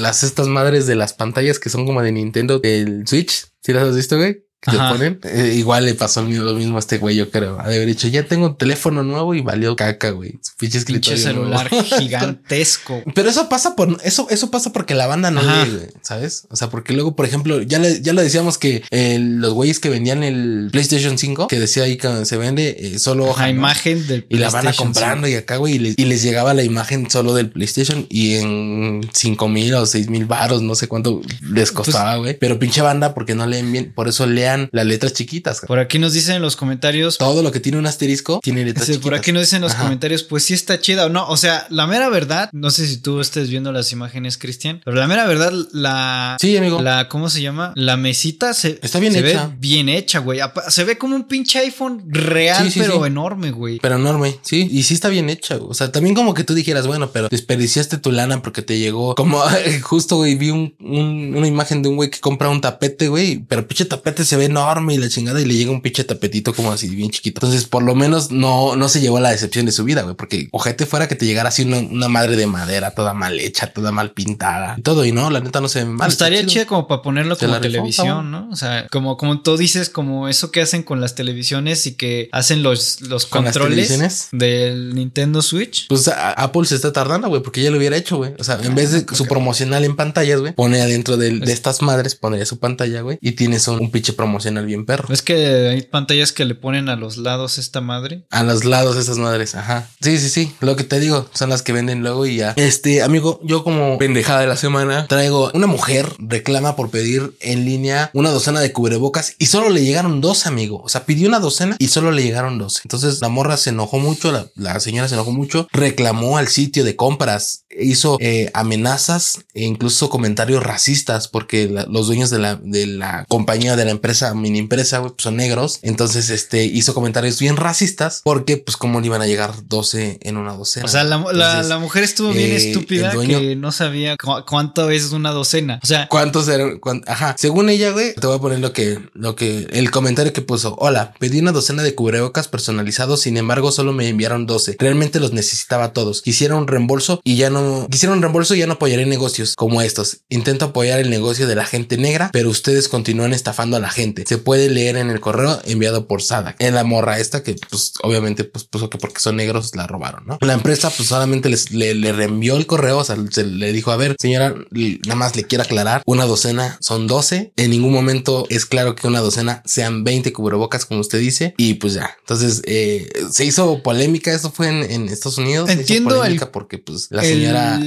las estas madres de las pantallas que son como de Nintendo del Switch. ¿Sí las has visto, güey? Que ponen. Eh, igual le pasó lo mismo, a este güey, yo creo. Ha de haber dicho, ya tengo un teléfono nuevo y valió caca, güey. Pinche Pinche escritorio. nuevo. celular gigantesco. Pero eso pasa por eso, eso pasa porque la banda no lee, güey, ¿sabes? O sea, porque luego, por ejemplo, ya le, ya lo decíamos que eh, los güeyes que vendían el PlayStation 5, que decía ahí que se vende eh, solo La hoja, ¿no? imagen del Y la van a comprando y acá, güey, y les, y les llegaba la imagen solo del PlayStation y en 5 mil o 6 mil baros, no sé cuánto les Pues costaba, güey. Pero pinche banda, porque no leen bien, por eso las letras chiquitas. Por aquí nos dicen en los comentarios. Todo lo que tiene un asterisco tiene letras Sí, chiquitas. por aquí nos dicen en los Ajá. comentarios, pues sí está chida o no. O sea, la mera verdad, no sé si tú estés viendo las imágenes, Cristian, pero la mera verdad, la. Sí, amigo. La, ¿cómo se llama? La mesita se, Está bien se hecha. ve bien hecha, güey. Se ve como un pinche iPhone real, Sí, sí, pero sí. enorme, güey. Pero enorme, sí. Y sí está bien hecha. güey. O sea, también como que tú dijeras, bueno, pero desperdiciaste tu lana porque te llegó. Como justo, güey, vi un, un- una imagen de un güey que compra un tapete, güey. Pero pinche tapete se ve enorme y la chingada y le llega un pinche tapetito como así bien chiquito. Entonces, por lo menos no, no se llevó la decepción de su vida, güey. Porque ojete fuera que te llegara así una, una madre de madera toda mal hecha, toda mal pintada y todo. Y no, la neta no se ve mal. Estaría chido como para ponerlo Se como televisión. ¿no? O sea, como, como tú dices, como eso que hacen con las televisiones y que hacen los, los ¿Con las controles del Nintendo Switch. Pues a- Apple se está tardando, güey, porque ya lo hubiera hecho, güey. O sea, en vez de su promocional en pantallas, güey, pone adentro de, Es- estas madres, pondría su pantalla, güey, y tienes un, un pinche promocional bien perro. Es que hay pantallas que le ponen a los lados esta madre. A los lados esas madres, ajá. Sí, sí, sí. Lo que te digo, son las que venden luego y ya. Este, amigo, yo como pendejada de la semana traigo una mujer reclama por pedir en línea una docena de cubrebocas y solo le llegaron dos, amigo. O sea, pidió una docena y solo le llegaron dos. Entonces la morra se enojó mucho, la, la señora se enojó mucho, reclamó al sitio de compras, hizo eh, amenazas e incluso comentarios racistas porque la- los dueños de la, de la compañía de la empresa, mini empresa, güey, pues, son negros. Entonces, este hizo comentarios bien racistas porque, pues, cómo le iban a llegar 12 en una docena. O sea, la, la- Entonces, la mujer estuvo bien eh, estúpida dueño- que no sabía cu- cuánto es una docena. O sea, ¿Cuántos eran? Cuán- Ajá. Según ella, güey, te voy a poner lo que, lo que, el comentario que puso. Hola, pedí una docena de cubrebocas personalizados, sin embargo, solo me enviaron 12. Realmente los necesitaba todos. Quisiera un reembolso y ya no no quisieron reembolso, ya no apoyaré negocios como estos. Intento apoyar el negocio de la gente negra, pero ustedes continúan estafando a la gente. Se puede leer en el correo enviado por Sadak. En la morra esta que pues obviamente pues puso que porque son negros la robaron, ¿no? La empresa pues solamente les, le, le reenvió el correo, o sea, se le dijo, a ver, señora, nada más le quiero aclarar, una docena son 12. En ningún momento es claro que una docena sean 20 cubrebocas, como usted dice, y pues ya. Entonces eh, se hizo polémica. Esto fue en, en Estados Unidos. Entiendo el, porque pues la señora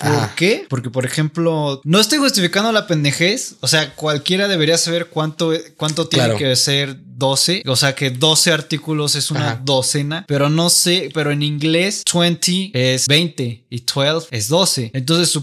¿Por qué? Porque, por ejemplo, no estoy justificando la pendejez. O sea, cualquiera debería saber cuánto, cuánto tiene que ser 12. O sea, que 12 artículos es una docena. Pero no sé, pero en inglés 20 es 20 y 12 es 12. Entonces,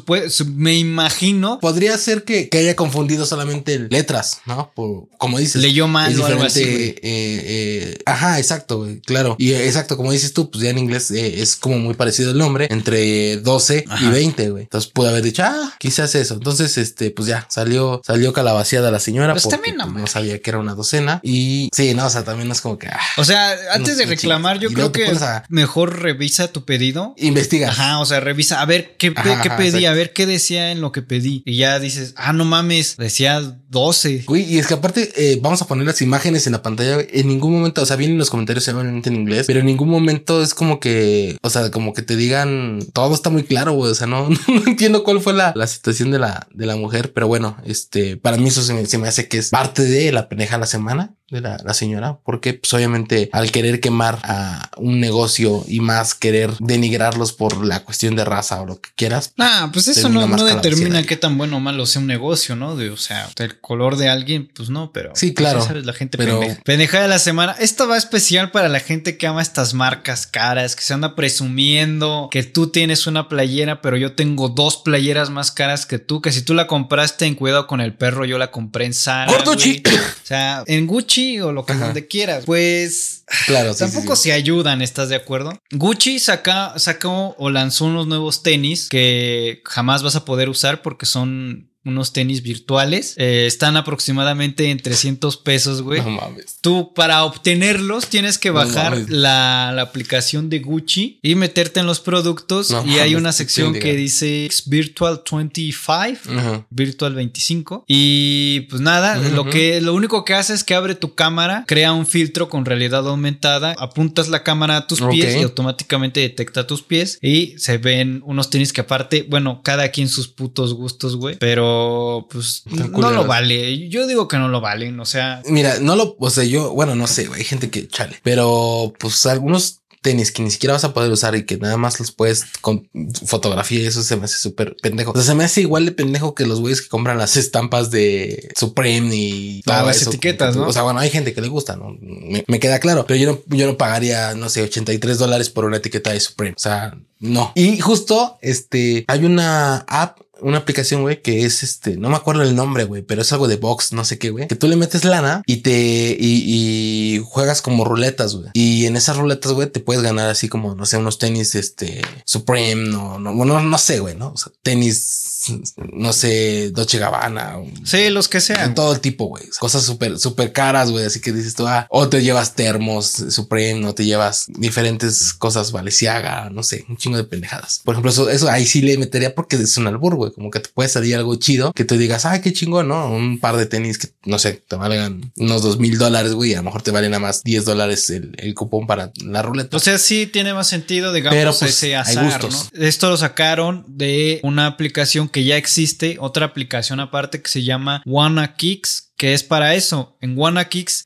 me imagino. Podría ser que, haya confundido solamente letras, ¿no? como dices. Leyó mal o algo así. Eh, eh, ajá, exacto, Claro. Y exacto, como dices tú, pues ya en inglés eh, es como muy parecido el nombre entre 12 y 20 entonces pude haber dicho, ah, quizás eso. Entonces, este, pues ya salió, salió calabaciada la señora pues porque pues, no, sabía que era una docena. Y sí, no, o sea, también es como que. Ah, o sea, antes de reclamar, yo creo que mejor revisa tu pedido. Investiga. Ajá, o sea, revisa a ver qué, qué pedí, a ver qué decía en lo que pedí. Y ya dices, ah, no mames, decía 12. Uy, y es que aparte, eh, vamos a poner las imágenes en la pantalla. En ningún momento, o sea, vienen los comentarios obviamente en inglés, pero en ningún momento es como que, o sea, como que te digan todo está muy claro, güey. O sea, no, no entiendo cuál fue la, la, situación de la, de la mujer, pero bueno, este, para mí eso se me, se me hace que es parte de la pendeja de la semana de la, la, señora, porque pues obviamente al querer quemar a un negocio y más querer denigrarlos por la cuestión de raza o lo que quieras. Ah, pues eso no, no determina qué tan bueno o malo sea un negocio, ¿no? De, o sea, el color de alguien, pues no, pero... Sí, claro. sabes, la gente pero... pendeja. de la semana. Esto va especial para la gente que ama estas marcas caras, que se anda presumiendo que tú tienes una playera, pero yo tengo dos playeras más caras que tú, que si tú la compraste en Cuidado con el Perro, yo la compré en Zara. O sea, en Gucci o lo que donde quieras. Pues claro, tampoco se ayudan, ¿estás de acuerdo? Gucci saca, sacó o lanzó unos nuevos tenis que jamás vas a poder usar porque son unos tenis virtuales. Eh, están aproximadamente en 300 pesos, güey. No mames. Tú para obtenerlos tienes que bajar la, aplicación de Gucci y meterte en los productos. Y hay una sección que dice Virtual 25, Virtual 25 y pues nada, lo que lo único que hace es que abre tu cámara, crea un filtro con realidad aumentada, apuntas la cámara a tus pies y automáticamente detecta tus pies y se ven unos tenis que aparte, bueno, cada quien sus putos gustos, güey, pero pues no lo vale. Yo digo que no lo valen, o sea. Mira, no lo, o sea, yo, bueno, no sé, hay gente que chale, pero pues algunos tenis que ni siquiera vas a poder usar y que nada más los puedes con fotografía y eso se me hace súper pendejo. O sea, se me hace igual de pendejo que los güeyes que compran las estampas de Supreme y todas las etiquetas, ¿no? O sea, bueno, hay gente que le gusta, ¿no? Me, queda claro, pero yo no, yo no pagaría, no sé, 83 dólares por una etiqueta de Supreme. O sea, no. Y justo, este, hay una app una aplicación, güey, que es este, no me acuerdo el nombre, güey, pero es algo de box, no sé qué, güey, que tú le metes lana y te, y, juegas como ruletas, güey. Y en esas ruletas, güey, te puedes ganar así como, no sé, unos tenis, este, Supreme, no, no, no, no sé, güey, ¿no? O sea, tenis no sé, Dolce Gabbana. Sí, los que sean. todo el tipo, güey. Cosas súper, súper caras, güey. Así que dices tú, ah, o te llevas termos Supreme, o te llevas diferentes cosas Valenciaga, no sé, un chingo de pendejadas. Por ejemplo, eso, eso ahí sí le metería porque es un albur, güey. Como que te puede salir algo chido que te digas, ay, qué chingón, ¿no? Un par de tenis que, no sé, te valgan unos dos mil dólares, güey. A lo mejor te valen nada más 10 dólares el, cupón para la ruleta. O sea, sí tiene más sentido, digamos, Pero, pues, ese azar, ¿no? Esto lo sacaron de una aplicación que ya existe otra aplicación aparte que se llama WannaKicks que es para eso. En WannaKicks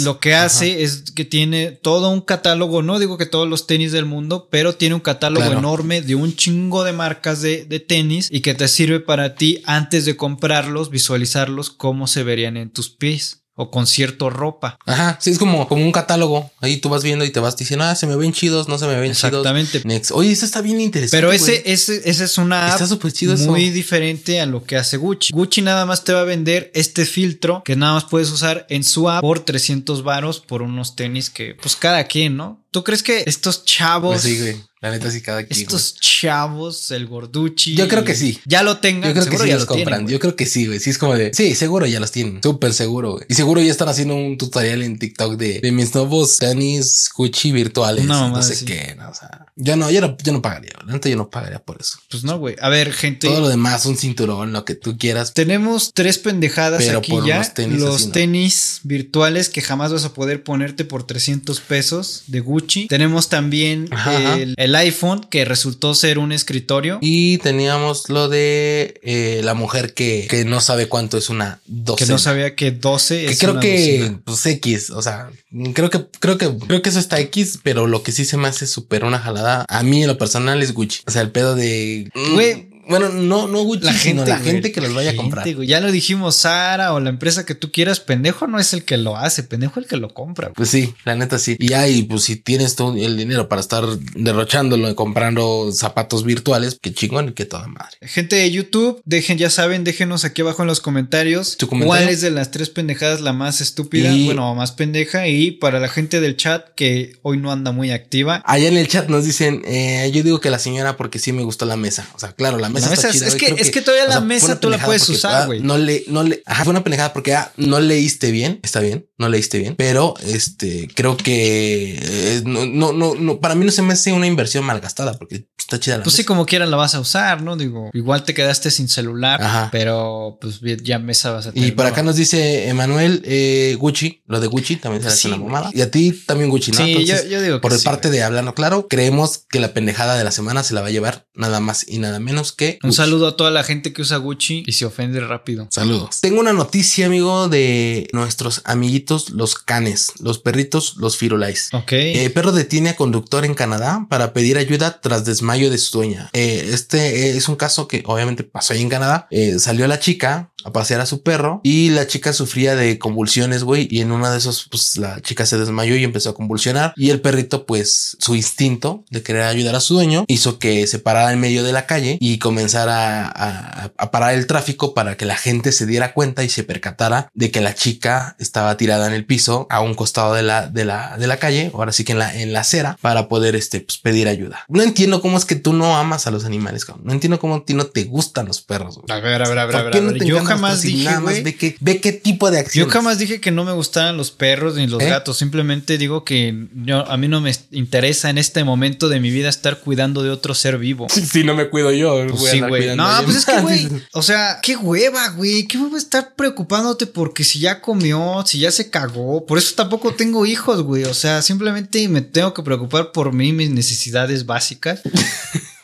lo que hace es que tiene todo un catálogo, no digo que todos los tenis del mundo, pero tiene un catálogo enorme de un chingo de marcas de, de, tenis y que te sirve para ti antes de comprarlos, visualizarlos, cómo se verían en tus pies o con cierto ropa. Ajá, sí, es como, como un catálogo. Ahí tú vas viendo y te vas diciendo, ah, se me ven chidos, no se me ven Exactamente. chidos. Exactamente. Oye, eso está bien interesante. Pero ese, ese, ese es una app chido muy diferente a lo que hace Gucci. Gucci nada más te va a vender este filtro que nada más puedes usar en su app por 300 varos por unos tenis que, pues cada quien, ¿no? ¿Tú crees que estos chavos... Pues sí, güey La neta sí cada quien. Estos chavos, el gorduchi. Yo creo que sí. Ya lo tengan. Yo creo que sí ya los lo compran. Yo creo que sí, güey. Sí, es como de. Sí, seguro ya los tienen. Súper seguro, güey. Y seguro ya están haciendo un tutorial en TikTok de, de mis nuevos tenis Gucci virtuales. No mamada sé qué. No, o sea, yo no, yo no, yo no pagaría. neta, yo no pagaría por eso. Pues no, güey. A ver, gente. Todo lo demás, un cinturón, lo que tú quieras. Tenemos tres pendejadas Pero aquí por ya. unos tenis los así, ¿no? tenis virtuales que jamás vas a poder ponerte por 300 pesos de Gucci. Tenemos también Ajá, ajá. el, el iPhone que resultó ser un escritorio. Y teníamos lo de eh, la mujer que, que no sabe cuánto es una que docena. no sabía que 12 Que es creo una que, docena. pues X, o sea, creo que, creo que, creo que eso está X, pero lo que sí se me hace súper una jalada a mí en lo personal es Gucci. O sea, el pedo de, mm, Güey. Bueno, no, no Gucci, La sino gente, la güey. gente que los vaya a comprar. güey. Ya lo dijimos, Sara o la empresa que tú quieras, pendejo no es el que lo hace, pendejo el que lo compra. güey. Pues sí, la neta sí. Y ahí, pues si tienes todo el dinero para estar derrochándolo y comprando zapatos virtuales, qué chingón y qué toda madre. Gente de YouTube, dejen, ya saben, déjenos aquí abajo en los comentarios cuál es de las tres pendejadas la más estúpida, Y- bueno, más pendeja. Y para la gente del chat que hoy no anda muy activa, Allá en el chat nos dicen, eh, yo digo que la señora porque sí me gustó la mesa. O sea, claro, la mesa La está mesa es- chida. es güey, que- creo es que todavía la sea, mesa tú la puedes usar, ah, güey. No le, no le, ajá, fue una pendejada porque ah, no leíste bien, está bien, no leíste bien, pero este, creo que eh, no, no, no, no, para mí no se me hace una inversión malgastada porque está chida la pues sí, como quiera la vas a usar, ¿no? Digo, igual te quedaste sin celular, Ajá. pero pues ya mesa vas a tener. Y por acá nos dice Emanuel eh, Gucci, lo de Gucci también se hace Sí, una mamada. Y a ti también Gucci, ¿no? Sí, Entonces, yo, yo digo que Por sí, parte de Hablando Claro, creemos que la pendejada de la semana se la va a llevar nada más y nada menos que. Un Gucci. saludo a toda la gente que usa Gucci y se ofende rápido. Saludos. Tengo una noticia, amigo, de nuestros amiguitos, los canes, los perritos, los firulais. Ok. Eh, perro detiene a conductor en Canadá para pedir ayuda tras desmayo de su dueña. Eh, este eh, es un caso que obviamente pasó ahí en Canadá. Eh, salió la chica a pasear a su perro y la chica sufría de convulsiones, güey. Y en una de esos, pues la chica se desmayó y empezó a convulsionar. Y el perrito, pues su instinto de querer ayudar a su dueño hizo que se parara en medio de la calle y comenzara a, a- a parar el tráfico para que la gente se diera cuenta y se percatara de que la chica estaba tirada en el piso a un costado de la, de la, de la calle, ahora sí que en la, en la acera, para poder este, pues, pedir ayuda. No entiendo cómo es que tú no amas a los animales, cabrón. No entiendo cómo a ti no te gustan los perros. güey. A ver, a ver, a ver, a ¿Por ver. no Yo jamás dije, nada más ve qué, ve qué tipo de Yo acciones. jamás dije que no me gustaran los perros ni los ¿Eh? gatos. Simplemente digo que yo, a mí no me interesa en este momento de mi vida estar cuidando de otro ser vivo. Si no me cuido yo, Pues sí, güey. No, pues es que, güey. O sea, qué hueva, güey. Qué hueva estar preocupándote porque si ya comió, si ya se cagó. Por eso tampoco tengo hijos, güey. O sea, simplemente me tengo que preocupar por mí, mis necesidades básicas.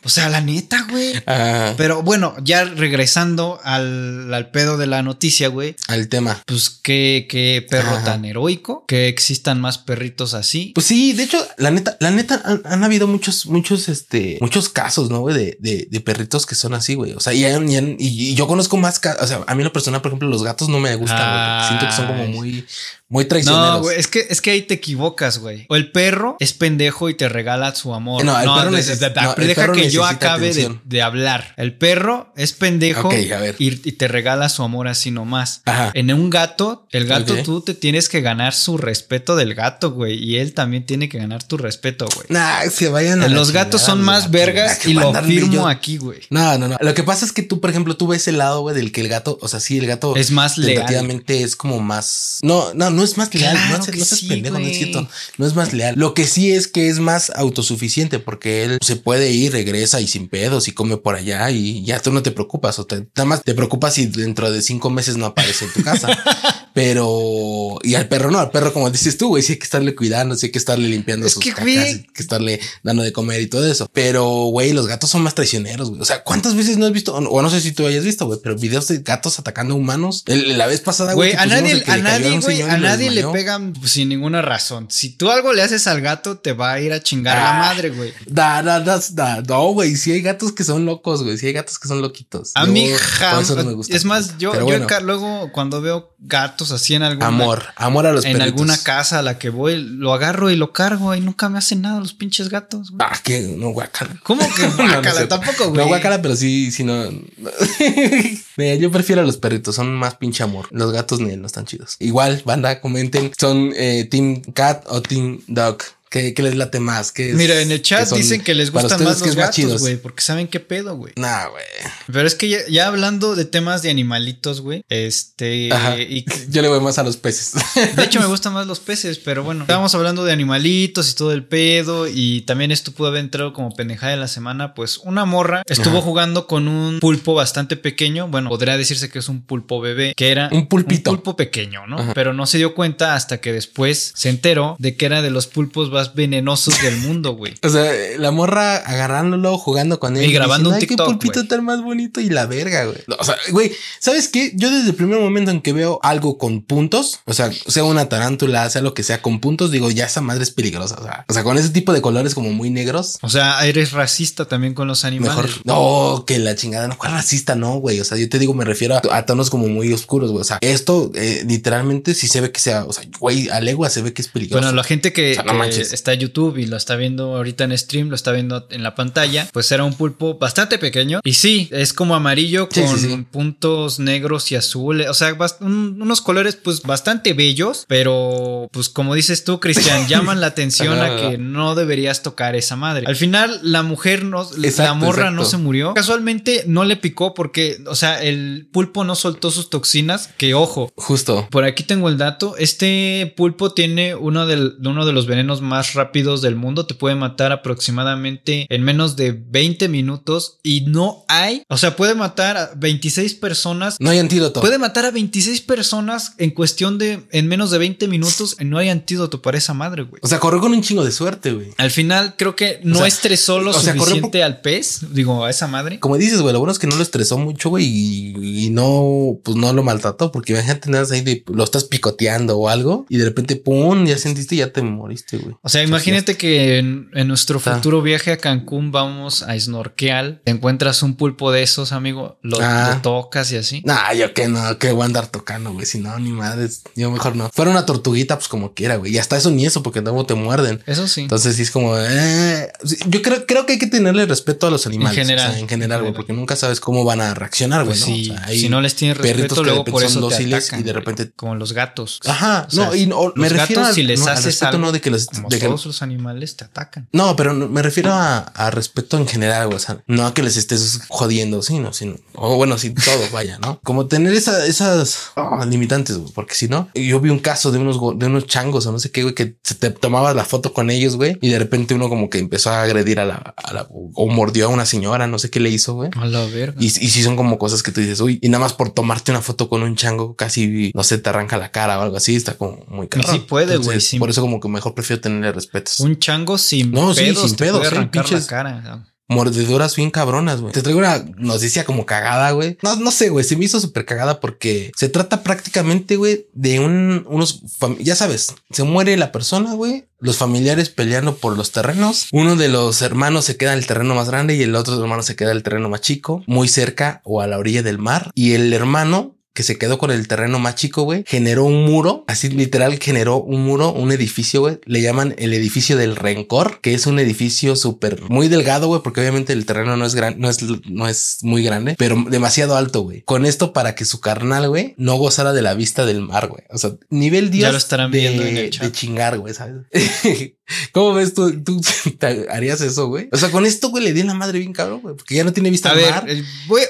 O sea, la neta, güey. Pero bueno, ya regresando al, al pedo de la noticia, güey. al tema. Pues qué, qué perro Ajá. tan heroico. Que existan más perritos así. Pues sí, de hecho, la neta, la neta, han, han habido muchos, muchos, este, muchos casos, ¿no, güey? De, de, de perritos que son así, güey. O sea, y, y y- yo conozco más, o sea, a mí en lo personal, por ejemplo, los gatos no me gustan, güey. porque Siento que son como muy, muy traicioneros. No, güey, es que, es que ahí te equivocas, güey. O el perro es pendejo y te regala su amor. No, el perro de- de- no, el deja perro que yo acabe de, hablar. El perro es pendejo Ok, a ver. y, y te regala su amor así nomás. Ajá. En un gato, el gato tú te tienes que ganar su respeto del gato, güey. Y él también tiene que ganar tu respeto, güey. Nah, se vayan a la Los gatos son más vergas y lo firmo yo- aquí, güey. No, no, no. Lo que pasa es que tú, por ejemplo, tú ves el lado, güey, del que el gato, o sea, sí, el gato Es más leal. tentativamente es como más. No, no, no es más leal. Claro no, sí, pendejo, no es cierto. No es más leal. Lo que sí es que es más autosuficiente porque él se puede ir, regresa y sin pedos y come por allá y ya tú no te preocupas. O te, nada más te preocupas si dentro de cinco meses no aparece en tu casa. Pero, y al perro no, al perro, como dices tú, güey, sí hay que estarle cuidando, sí hay que estarle limpiando Es sus que, cacas, güey. hay que estarle dando de comer y todo eso. Pero, güey, los gatos son más traicioneros, güey. O sea, ¿cuántas veces no has visto? O no sé si tú hayas visto, güey, pero videos de gatos atacando humanos. La vez pasada, Güey, a nadie, a nadie, güey, a nadie le pegan sin ninguna razón. Si tú algo le haces al gato, te va a ir a chingar la Ah. madre, güey. Da, da, da, da. No, güey, sí hay gatos que son locos, güey. Sí hay gatos que son loquitos. A Yo, mí jamás. no es más, yo, yo bueno, luego cuando veo gatos así en alguna, amor, amor a los en perritos. alguna casa a la que voy, lo agarro y lo cargo y nunca me hacen nada los pinches gatos. güey. Ah, que no guacala. ¿Cómo que no cierto. Tampoco, güey. No guacala, pero sí, sí no. Mira, yo prefiero a los perritos, son más pinche amor. Los gatos ni no están chidos. Igual, banda, comenten, son eh, Team Cat o Team Dog. ¿Qué, qué les late más? ¿Qué es- Mira, en el chat son- dicen que les gustan más ¿qué los gatos, güey, porque saben qué pedo, güey. Nah, güey. Pero es que ya, ya hablando de temas de animalitos, güey, este, Ajá. y que- Yo le voy más a los peces. de hecho me gustan más los peces, pero bueno, estábamos hablando de animalitos y todo el pedo y también esto pudo haber entrado como pendejada de la semana, pues una morra estuvo Ajá. jugando con un pulpo bastante pequeño, bueno, podría decirse que es un pulpo bebé, que era Un pulpito. un pulpo pequeño, ¿no? Ajá. Pero no se dio cuenta hasta que después se enteró de que era de los pulpos más venenosos del mundo, güey. O sea, la morra agarrándolo, jugando con él. Y grabando un Ay, qué TikTok, pulpito güey. tan más bonito y la verga, güey. O sea, güey, ¿sabes qué? Yo desde el primer momento en que veo algo con puntos, o sea, sea una tarántula, sea lo que sea con puntos, digo, ya esa madre es peligrosa. O sea, o sea con ese tipo de colores como muy negros. O sea, eres racista también con los animales. Mejor, no, que la chingada, no, cuál racista, no, güey. O sea, yo te digo, me refiero a, a tonos como muy oscuros, güey. O sea, esto eh, literalmente sí se ve que sea, o sea, güey, a legua se ve que es peligroso. Bueno, la gente que, O sea, no que manches. Está en YouTube y lo está viendo ahorita en stream, lo está viendo en la pantalla, pues era un pulpo bastante pequeño. Y sí, es como amarillo con sí, sí. puntos negros y azules. O sea, un- unos colores pues bastante bellos, pero pues como dices tú, Cristian, llaman la atención a que no deberías tocar esa madre. Al final, la mujer no, la Exacto, morra no se murió. Casualmente no le picó porque, o sea, el pulpo no soltó sus toxinas, que ojo, Justo. por aquí tengo el dato. Este pulpo tiene uno, del- uno de los venenos más rápidos del mundo. Te puede matar aproximadamente en menos de 20 minutos y no hay, o sea, puede matar a 26 personas. No hay antídoto. Puede matar a 26 personas en cuestión de, en menos de 20 minutos y no hay antídoto para esa madre, güey. O sea, corrió con un chingo de suerte, güey. Al final creo que no sea, estresó lo o sea, suficiente al pez, digo, a esa madre. Como dices, güey, lo bueno es que no lo estresó mucho, güey, y, y no, pues no lo maltrató, porque imagínate nada ahí de, lo estás picoteando o algo, y de repente, pum, ya sentiste y ya te moriste, güey. O sea, imagínate que en, en nuestro futuro viaje a Cancún vamos a snorkeal, te encuentras un pulpo de esos, amigo, lo, Ah. lo tocas y así. Nah, yo que no, que voy a andar tocando, güey. Si no, ni madres. Yo mejor no. Fuera una tortuguita, pues como quiera, güey. Y hasta eso ni eso, porque luego te muerden. Eso sí. Entonces sí es como, eh, yo creo, creo que hay que tenerle respeto a los animales. En general. o sea, en general, güey, porque nunca sabes cómo van a reaccionar, güey. Pues ¿no? sí, O sea, hay si no les tienes respeto, luego por son eso te dóciles atacan, y de repente- como los gatos. Ajá, O sea, no, y no, me los refiero gatos, a, si les no, al haces respeto, algo, no de que los de que- todos los animales te atacan. No, pero me refiero a, a respeto en general, güey. O sea, no a que les estés jodiendo, sino, sino, o bueno, sí, todo, vaya, ¿no? Como tener esa- esas ah, limitantes, güey, porque si no, yo vi un caso de unos, de unos changos o no sé qué, güey, que se te tomaba la foto con ellos, güey, y de repente uno como que empezó a agredir a la, a la- o mordió a una señora, no sé qué le hizo, güey. A la verga. Y, y sí son como cosas que tú dices, uy, y nada más por tomarte una foto con un chango, casi, no sé, te arranca la cara o algo así, está como muy caro. sí puede, güey, sí. Por eso como que mejor prefiero tenerle respeto. un chango sin No, sí, pedos sin te pedos, puede sí, pinches- la cara. mordeduras bien cabronas, güey. Te traigo una noticia como cagada, güey. No, no sé, güey. Se me hizo súper cagada porque se trata prácticamente, güey, de un, unos, ya sabes, se muere la persona, güey. Los familiares peleando por los terrenos. Uno de los hermanos se queda en el terreno más grande y el otro hermano se queda en el terreno más chico, muy cerca o a la orilla del mar. Y el hermano que se quedó con el terreno más chico, güey, generó un muro, así literal generó un muro, un edificio, güey, le llaman el edificio del rencor, que es un edificio súper muy delgado, güey, porque obviamente el terreno no es gran, no es, no es muy grande, pero demasiado alto, güey. Con esto para que su carnal, güey, no gozara de la vista del mar, güey. O sea, nivel Dios Ya lo estarán de, viendo en el chat. de chingar, güey, ¿sabes? ¿Cómo ves tú? ¿Tú harías eso, güey? O sea, con esto, güey, le di la madre bien cabrón, güey, porque ya no tiene vista A al ver, mar.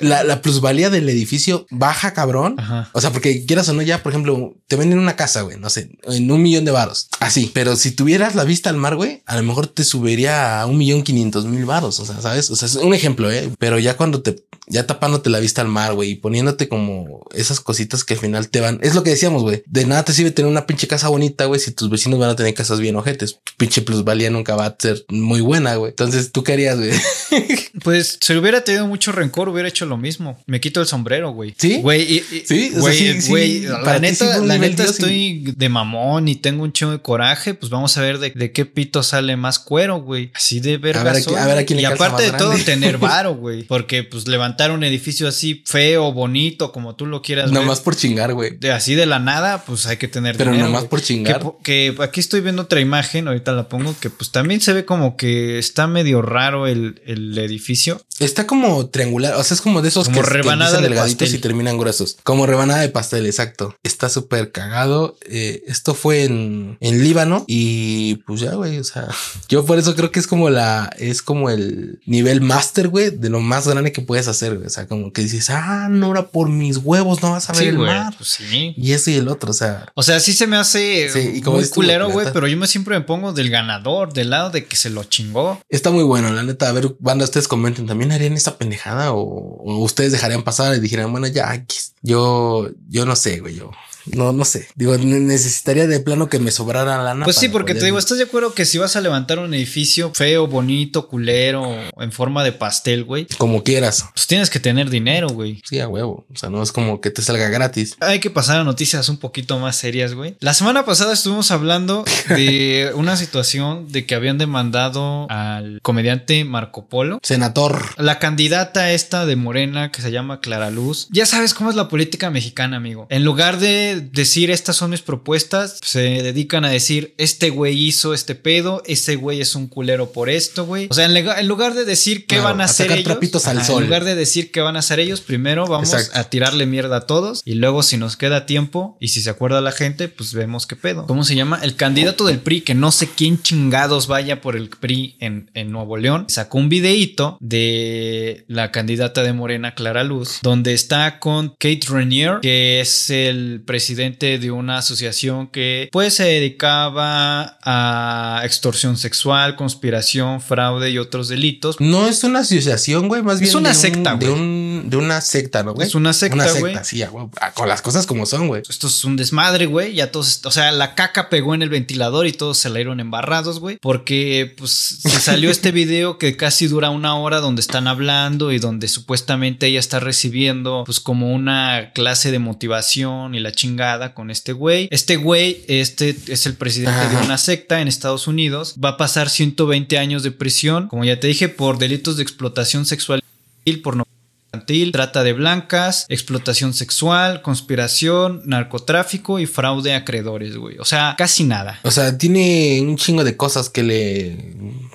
La, la plusvalía del edificio baja, cabrón. Ajá. O sea, porque quieras o no, ya, por ejemplo, te venden una casa, güey, no sé, en un millón de varos. Así. Pero si tuvieras la vista al mar, güey, a lo mejor te subiría a un millón quinientos mil varos. O sea, sabes? O sea, es un ejemplo, eh. Pero ya cuando te, ya tapándote la vista al mar, güey, y poniéndote como esas cositas que al final te van. Es lo que decíamos, güey. De nada te sirve tener una pinche casa bonita, güey, si tus vecinos van a tener casas bien ojetes. Tu pinche plusvalía nunca va a ser muy buena, güey. Entonces, ¿tú qué harías, güey? Pues si hubiera tenido mucho rencor, hubiera hecho lo mismo. Me quito el sombrero, güey. ¿Sí? Güey, y- y- Sí, o sea, güey, sí, la neta, la neta y- estoy de mamón y tengo un chingo de coraje. Pues vamos a ver de, de qué pito sale más cuero, güey. Así de verga A ver soy, a ver a quién le Y aparte de todo, tener varo, güey. Porque pues levantar un edificio así feo, bonito, como tú lo quieras. Nada ver, más por chingar, güey. de así de la nada, pues hay que tener Pero dinero, nomás por chingar. Que, que aquí estoy viendo otra imagen, ahorita la pongo, que pues también se ve como que está medio raro el, el edificio. Está como triangular, o sea, es como de esos Como que, que rebanada empiezan de delgaditos pastel. y terminan gruesos. Como rebanada de pastel, exacto. Está súper cagado. Eh, esto fue en, en Líbano y pues ya, güey, o sea, yo por eso creo que es como la, es como el nivel máster, güey, de lo más grande que puedes hacer, güey. O sea, como que dices, ah, no, ahora por mis huevos no vas a ver Sí, el güey. mar. Pues sí. Y eso y el otro, o sea, O sea, sí se me hace Sí, y como muy culero, la güey, pero yo me siempre me pongo del ganador, del lado de que se lo chingó. está muy bueno, la neta. A ver, banda, ustedes comenten, ¿también harían esta pendejada o, ustedes dejarían pasar y dijeran, bueno, ya, yo, yo no sé, güey, yo. No, no sé. Digo, ne- necesitaría de plano que me sobrara lana. Pues sí, porque te digo, ¿estás de acuerdo que si vas a levantar un edificio feo, bonito, culero, en forma de pastel, güey? Como quieras. Pues tienes que tener dinero, güey. Sí, a huevo. O sea, no es como que te salga gratis. Hay que pasar a noticias un poquito más serias, güey. La semana pasada estuvimos hablando de una situación de que habían demandado al comediante Marco Polo. Senador. La candidata esta de Morena que se llama Clara Luz. Ya sabes cómo es la política mexicana, amigo. En lugar de decir estas son mis propuestas, se dedican a decir este güey hizo este pedo, este güey es un culero por esto, güey. O sea, en, lugar de decir qué Claro, van a hacer ellos, al ajá, sol. en lugar de decir qué van a hacer ellos, primero vamos Exacto. a tirarle mierda a todos y luego si nos queda tiempo y si se acuerda la gente, pues vemos qué pedo. ¿Cómo se llama? El candidato del PRI, que no sé quién chingados vaya por el PRI en, en Nuevo León, sacó un videíto de la candidata de Morena, Clara Luz, donde está con Kate Rainier, que es el presidente de una asociación que pues se dedicaba a extorsión sexual, conspiración, fraude y otros delitos. No es una asociación, güey. Más Es bien. una de un- secta, de, güey. un, de una secta, ¿no, güey? Es una secta, Una güey. secta, sí, huevo. Ah, Con las cosas como son, güey. Esto es un desmadre, güey. Ya todos, o sea, la caca pegó en el ventilador y todos se la dieron embarrados, güey. Porque, pues, se salió este video que casi dura una hora donde están hablando y donde supuestamente ella está recibiendo, pues, como una clase de motivación y la chingada con este güey. Este güey, este es el presidente de una secta en Estados Unidos. Va a pasar 120 años de prisión, como ya te dije, por delitos de explotación sexual por infantil, trata de blancas, explotación sexual, conspiración, narcotráfico y fraude a acreedores, güey. O sea, casi nada. O sea, tiene un chingo de cosas que le.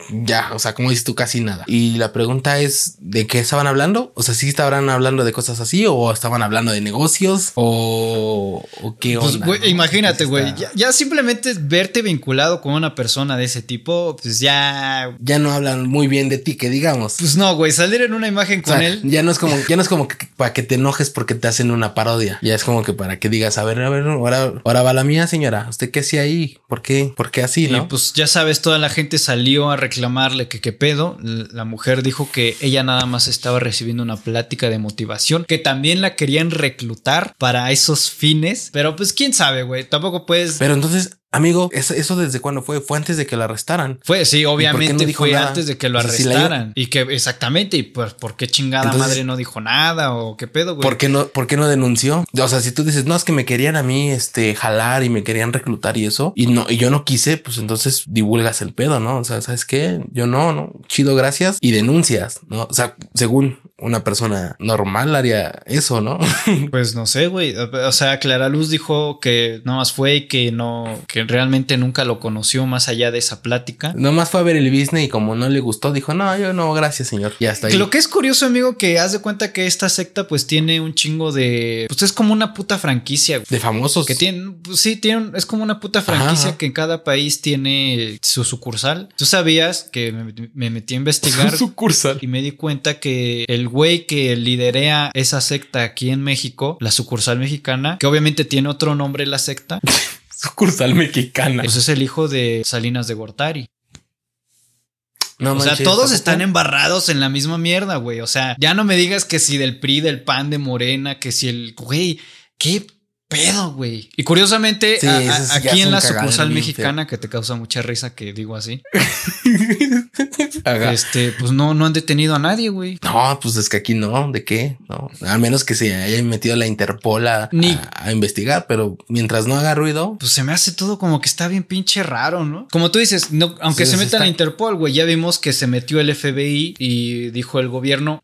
Ya, o sea, como dices tú, casi nada. Y la pregunta es: ¿de qué estaban hablando? O sea, ¿sí estaban hablando de cosas así? ¿O estaban hablando de negocios? ¿O, o qué Pues, onda? güey, no? imagínate, Pues güey. Ya, ya simplemente verte vinculado con una persona de ese tipo, pues ya. Ya no hablan muy bien de ti, que digamos. Pues no, güey. Salir en una imagen O con sea, él. ya no es como, ya no es como que, para que te enojes porque te hacen una parodia. Ya es como que para que digas, a ver, a ver, ahora, ahora va la mía, señora. ¿Usted qué hacía ahí? ¿Por qué? ¿Por qué así, Y no? pues ya sabes, toda la gente salió a reclamarle que qué pedo. La mujer dijo que ella nada más estaba recibiendo una plática de motivación, que también la querían reclutar para esos fines. Pero pues quién sabe, güey. Tampoco puedes. Pero entonces, amigo, ¿eso, desde cuándo fue? Fue antes de que la arrestaran. Fue, sí, obviamente no dijo fue nada? antes de que lo O sea, si la arrestaran. Y que exactamente, y pues, ¿por qué chingada Entonces- madre no dijo nada? O qué pedo, güey. ¿Por qué no, por qué no denunció? O sea, si tú dices, no, es que me querían a mí, este, jalar y me querían reclutar y eso, y no, y yo no quise, pues entonces divulgas el pedo, ¿no? O sea, ¿sabes qué? Yo no, no, chido, gracias. Y denuncias, ¿no? O sea, según una persona normal haría eso, ¿no? Pues no sé, güey. O sea, Clara Luz dijo que nada más fue y que no, que realmente nunca lo conoció más allá de esa plática. Nomás fue a ver el business y como no le gustó, dijo, no, yo no, gracias, señor. Y hasta ahí. Lo que es curioso, amigo, que haz de cuenta que esta secta pues tiene un chingo de... Pues es como una puta franquicia. güey. De famosos. Que tiene, pues sí, tiene, un- es como una puta franquicia ajá. que en cada país tiene su sucursal. Tú sabías que me, me metí a investigar sucursal. y me di cuenta que el güey que liderea esa secta aquí en México, la sucursal mexicana, que obviamente tiene otro nombre la secta, Sucursal mexicana. pues es el hijo de Salinas de Gortari. No o sea, todos están embarrados en la misma mierda, güey. O sea, ya no me digas que si del PRI, del PAN, de Morena, que si el... Güey, qué pedo, güey. Y curiosamente, Sí, a- a- aquí en la sucursal mexicana, que te causa mucha risa que digo así, este, pues no, no han detenido a nadie, güey. No, pues es que aquí no, ¿de qué? No, al menos que se haya metido la Interpol a, Ni- a- a investigar, pero mientras no haga ruido, Pues se me hace todo como que está bien pinche raro, ¿no? Como tú dices, no, aunque Sí, se meta la. Interpol, güey, ya vimos que se metió el FBI y dijo el gobierno,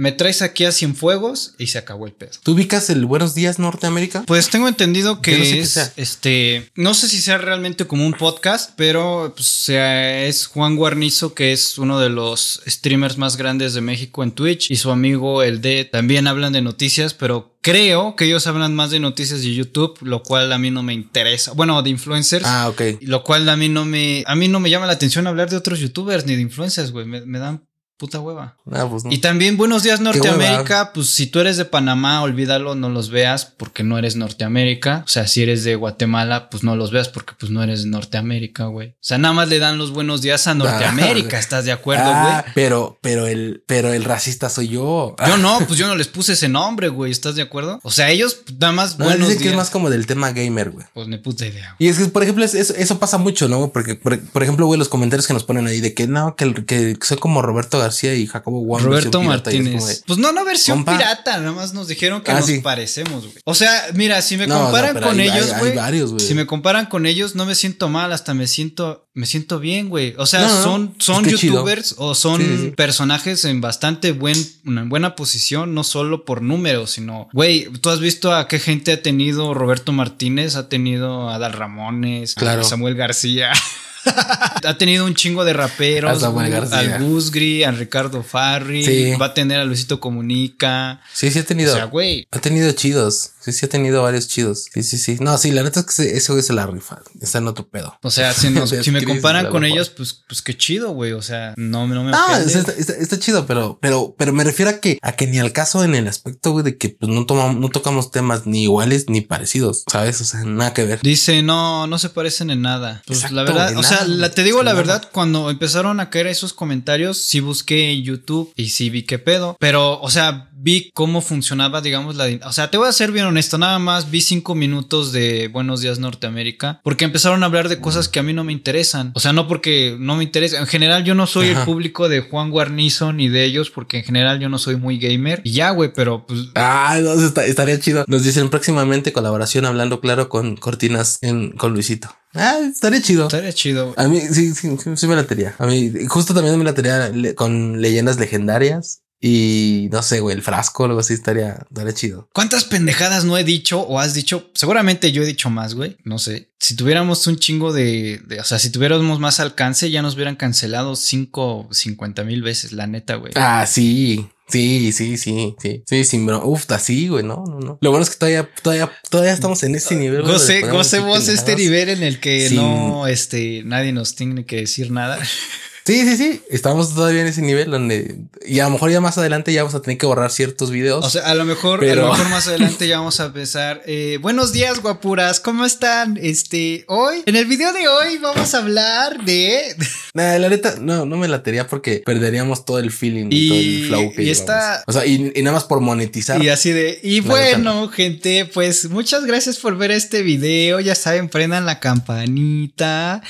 me traes aquí a Cienfuegos y se acabó el pedo. ¿Tú ubicas el Buenos Días Norteamérica? Pues tengo entendido que no sé es, sea. este, no sé si sea realmente como un podcast, pero pues, sea, es Juan Guarnizo, que es uno de los streamers más grandes de México en Twitch, y su amigo el D también hablan de noticias, pero creo que ellos hablan más de noticias de YouTube, lo cual a mí no me interesa. Bueno, de influencers. Ah, ok. Lo cual a mí no me, a mí no me llama la atención hablar de otros youtubers ni de influencers, güey. Me, me dan puta hueva. Ah, pues no. Y también Buenos Días. Norteamérica, pues si tú eres de Panamá, olvídalo, no los veas porque no eres Norteamérica. O sea, si eres de Guatemala, pues no los veas porque pues no eres de Norteamérica, güey. O sea, nada más le dan los buenos días a Norteamérica, ¿estás de acuerdo, güey? Ah, pero, pero el, pero el racista soy yo. Yo no, pues yo no les puse ese nombre, güey, ¿estás de acuerdo? O sea, ellos pues, nada más No, buenos dice que es más como del tema gamer, güey. Pues ni puta idea. Y es que, por ejemplo, es- eso, eso pasa mucho, ¿no? Porque, por, por ejemplo, güey, los comentarios que nos ponen ahí de que no, que, que soy como Roberto García y Jacobo Wong. Roberto Martínez. de- Pues no, no versión Compa. pirata, nada más nos dijeron que Ah, nos sí. parecemos, güey. O sea, mira, si me No, comparan con hay- ellos, güey. Si me comparan con ellos, no me siento mal, hasta me siento, me siento bien, güey. O sea, No, son, son es que chido. youtubers o son Sí, sí, sí. personajes en bastante buen, una buena posición, no solo por números, sino, güey, tú has visto a qué gente ha tenido Roberto Martínez, ha tenido a Adal Ramones, Claro. a Samuel García. ha tenido un chingo de raperos. Al Gusgri, a Ricardo Farri. Sí. Va a tener a Luisito Comunica. Sí, sí ha tenido. O sea, güey. ha tenido chidos. Sí, sí ha tenido varios chidos. Sí, sí, sí. No, sí, la neta es que ese- güey se la rifa. Está en otro pedo. O sea, si, nos- si me comparan con ellos, pues, pues qué chido, güey. O sea, no, no me No, ofende. está, está- está chido, pero, pero, pero me refiero a que, a que ni al caso en el aspecto, güey, de que pues no tomamos, no tocamos temas ni iguales ni parecidos, ¿sabes? O sea, nada que ver. Dice, no, no se parecen en nada. Pues Exacto, la verdad, o sea, nada, la- te digo la nada. verdad, cuando empezaron a caer esos comentarios, sí busqué en YouTube y sí vi qué pedo. Pero, o sea, vi cómo funcionaba, digamos, la... O sea, te voy a ser bien honesto, nada más vi cinco minutos de Buenos Días Norteamérica, porque empezaron a hablar de cosas que a mí no me interesan. O sea, no porque no me interesa. En general, yo no soy el público de Juan Guarnizo ni de ellos, porque en general yo no soy muy gamer. Y ya, güey, pero pues... Ah, no, está- estaría chido. Nos dicen próximamente colaboración hablando claro con cortinas en, con Luisito. Ah, estaría chido. Estaría chido. A mí sí, sí, sí, sí me latería. A mí justo también me latería le- con leyendas legendarias y no sé, güey, el frasco o algo así estaría, estaría chido. ¿Cuántas pendejadas no he dicho o has dicho? Seguramente yo he dicho más, güey. No sé. Si tuviéramos un chingo de, de- O sea, si tuviéramos más alcance, ya nos hubieran cancelado 5, 50 mil veces, la neta, güey. Ah, sí. Sí, sí, sí, sí, sí, sí, bro. Uf, así, güey, no, no, no. Lo bueno es que todavía, todavía, todavía estamos en ese nivel. Goce, gocemos este nivel en el que no, este, nadie nos tiene que decir nada. Sí, sí, sí. Estamos todavía en ese nivel donde, y a lo mejor ya más adelante ya vamos a tener que borrar ciertos videos. O sea, a lo mejor, Pero- a lo mejor más adelante ya vamos a empezar. Eh, buenos días, guapuras. ¿Cómo están? Este, hoy, en el video de hoy vamos a hablar de. Nah, la neta, no, no me latería porque perderíamos todo el feeling y, Y- todo el flow que y está- O sea, y, y nada más por monetizar. Y así de, y bueno, gente, pues muchas gracias por ver este video. Ya saben, prendan la campanita.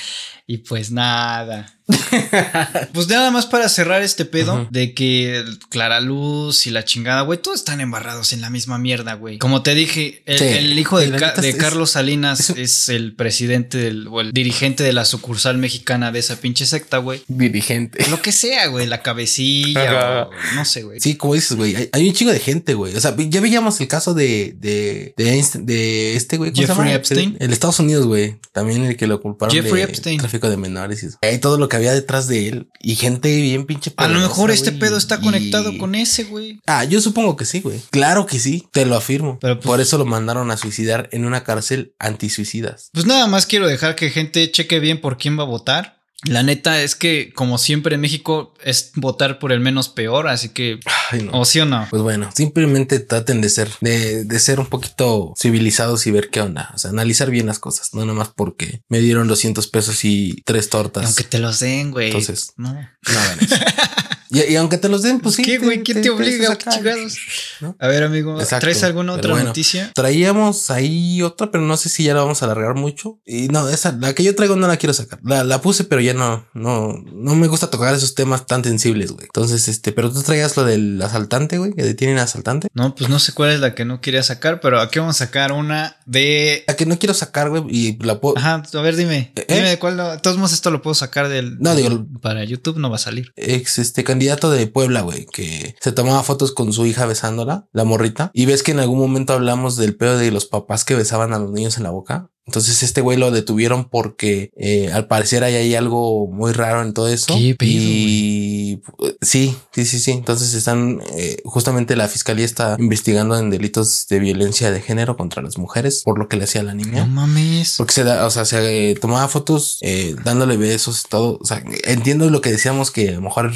Y pues nada. pues nada más para cerrar este pedo de que Clara Luz y la chingada, güey, todos están embarrados en la misma mierda, güey. Como te dije, el, Sí. el hijo de, Ca- es- Carlos Salinas es el presidente del, o el dirigente de la sucursal mexicana de esa pinche secta, güey. Dirigente. Lo que sea, güey, la cabecilla o no sé, güey. Sí, como dices, güey, hay, hay un chingo de gente, güey. O sea, ya veíamos el caso de, de, de, Einstein- de este, güey. ¿cómo se Jeffrey? Epstein. El, el Estados Unidos, güey. También el que lo culparon Jeffrey de Epstein. tráfico de menores y eso. Hay todo lo que había detrás de él y gente bien pinche A lo poderosa, mejor este pedo está y- conectado con ese, güey. Ah, yo supongo que sí, güey. Claro que sí, te lo afirmo. Pero, pues- Por eso lo mandaron a suicidar en una cárcel antisuicidas. Pues nada más quiero dejar que gente cheque bien por quién va a votar. La neta es que, como siempre en México, es votar por el menos peor, así que, Ay, no. o sí o no. Pues bueno, simplemente traten de ser, de, de ser un poquito civilizados y ver qué onda. O sea, analizar bien las cosas, no nomás porque me dieron 200 pesos y tres tortas. Aunque te los den, güey. Entonces, no. No hagan eso. y, y aunque te los den, pues sí. ¿Qué, güey? ¿Quién te, obliga? ¿Qué chingados? ¿No? A ver, amigo, Exacto, ¿traes alguna otra bueno. noticia? Traíamos ahí otra, pero no sé si ya la vamos a alargar mucho. Y no, esa, la que yo traigo no la quiero sacar. La, la puse, pero ya no, no, no me gusta tocar esos temas tan sensibles, güey. Entonces, este, pero tú traías lo del asaltante, güey, que detienen asaltante. No, pues no sé cuál es la que no quería sacar, pero aquí vamos a sacar una de. La que no quiero sacar, güey, y la puedo. Ajá, a ver, dime. ¿Eh? Dime de cuál. lo- De todos modos, esto lo puedo sacar del. No, digo- Para YouTube no va a salir. Ex este candidato de Puebla, güey, que se tomaba fotos con su hija besándola, la morrita. Y ves que en algún momento hablamos del pedo de los papás que besaban a los niños en la boca. Entonces este güey lo detuvieron porque eh, al parecer hay, hay algo muy raro en todo eso. ¿Qué pedo, y sí, sí, sí, sí. Entonces están eh, justamente la fiscalía está investigando en delitos de violencia de género contra las mujeres por lo que le hacía a la niña. No mames. Porque se da, o sea, se eh, tomaba fotos eh, dándole besos y todo. O sea, entiendo lo que decíamos que a lo mejor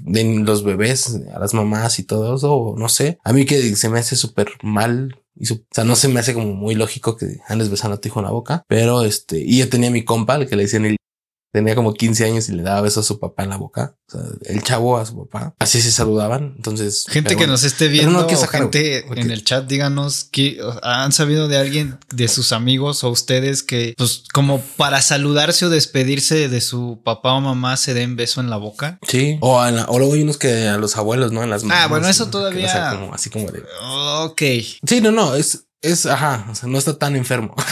den los bebés a las mamás y todo eso, o no sé. A mí que se me hace súper mal. Y su- o sea, no se me hace como muy lógico que andes besando a tu hijo en la boca, pero este, y yo tenía mi compa, el que le decían el tenía como 15 años y le daba besos a su papá en la boca. O sea, el chavo a su papá. Así se saludaban. Entonces, Gente que bueno. nos esté viendo, no o sacar, gente porque- en el chat, díganos que han sabido de alguien de sus amigos o ustedes que, pues, como para saludarse o despedirse de su papá o mamá se den beso en la boca. Sí. O, a la- o luego hay unos que a los abuelos, ¿no? En las Ah, bueno, eso ¿no? todavía- Que, o sea, como- así como de. Ok. Sí, no, no, es, es, ajá, o sea, no está tan enfermo.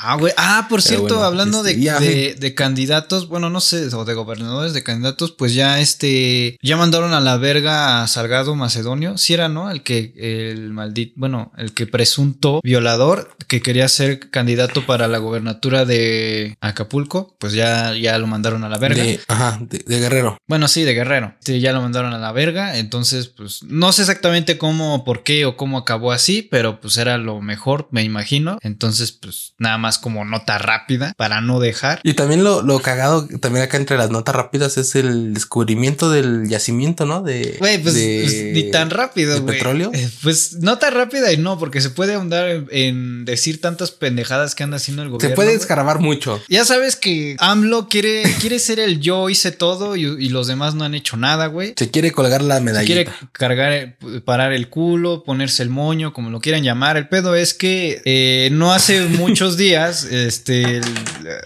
Ah, güey. Ah, por Pero cierto, bueno, hablando este, de, ya, de, de candidatos, bueno, no sé, o de gobernadores de candidatos, pues ya este, ya mandaron a la verga a Salgado Macedonio. Si era, ¿no? El que, el maldito, bueno, el que presunto violador que quería ser candidato para la gobernatura de Acapulco, pues ya, ya lo mandaron a la verga. De, ajá, de, de guerrero. Bueno, sí, de Guerrero. Sí, ya lo mandaron a la verga. Entonces, pues no sé exactamente cómo, por qué o cómo acabó así, pero pues era lo mejor, me imagino. Entonces, pues nada más como nota rápida para no dejar. Y también lo, lo cagado, también acá entre las notas rápidas es el descubrimiento del yacimiento, ¿no? De, Güey, pues, de- pues, ni tan rápido, de petróleo. Eh, Pues no tan rápida y no, porque se puede ahondar en, en decir tantas pendejadas que anda haciendo el gobierno. Se puede güey. escarabar mucho. Ya sabes que AMLO quiere, quiere ser el yo hice todo y, y los demás no han hecho nada, güey. Se quiere colgar la Se medallita. quiere cargar, eh, parar el culo, ponerse el moño, como lo quieran llamar. El pedo es que eh, no hace muchos días este,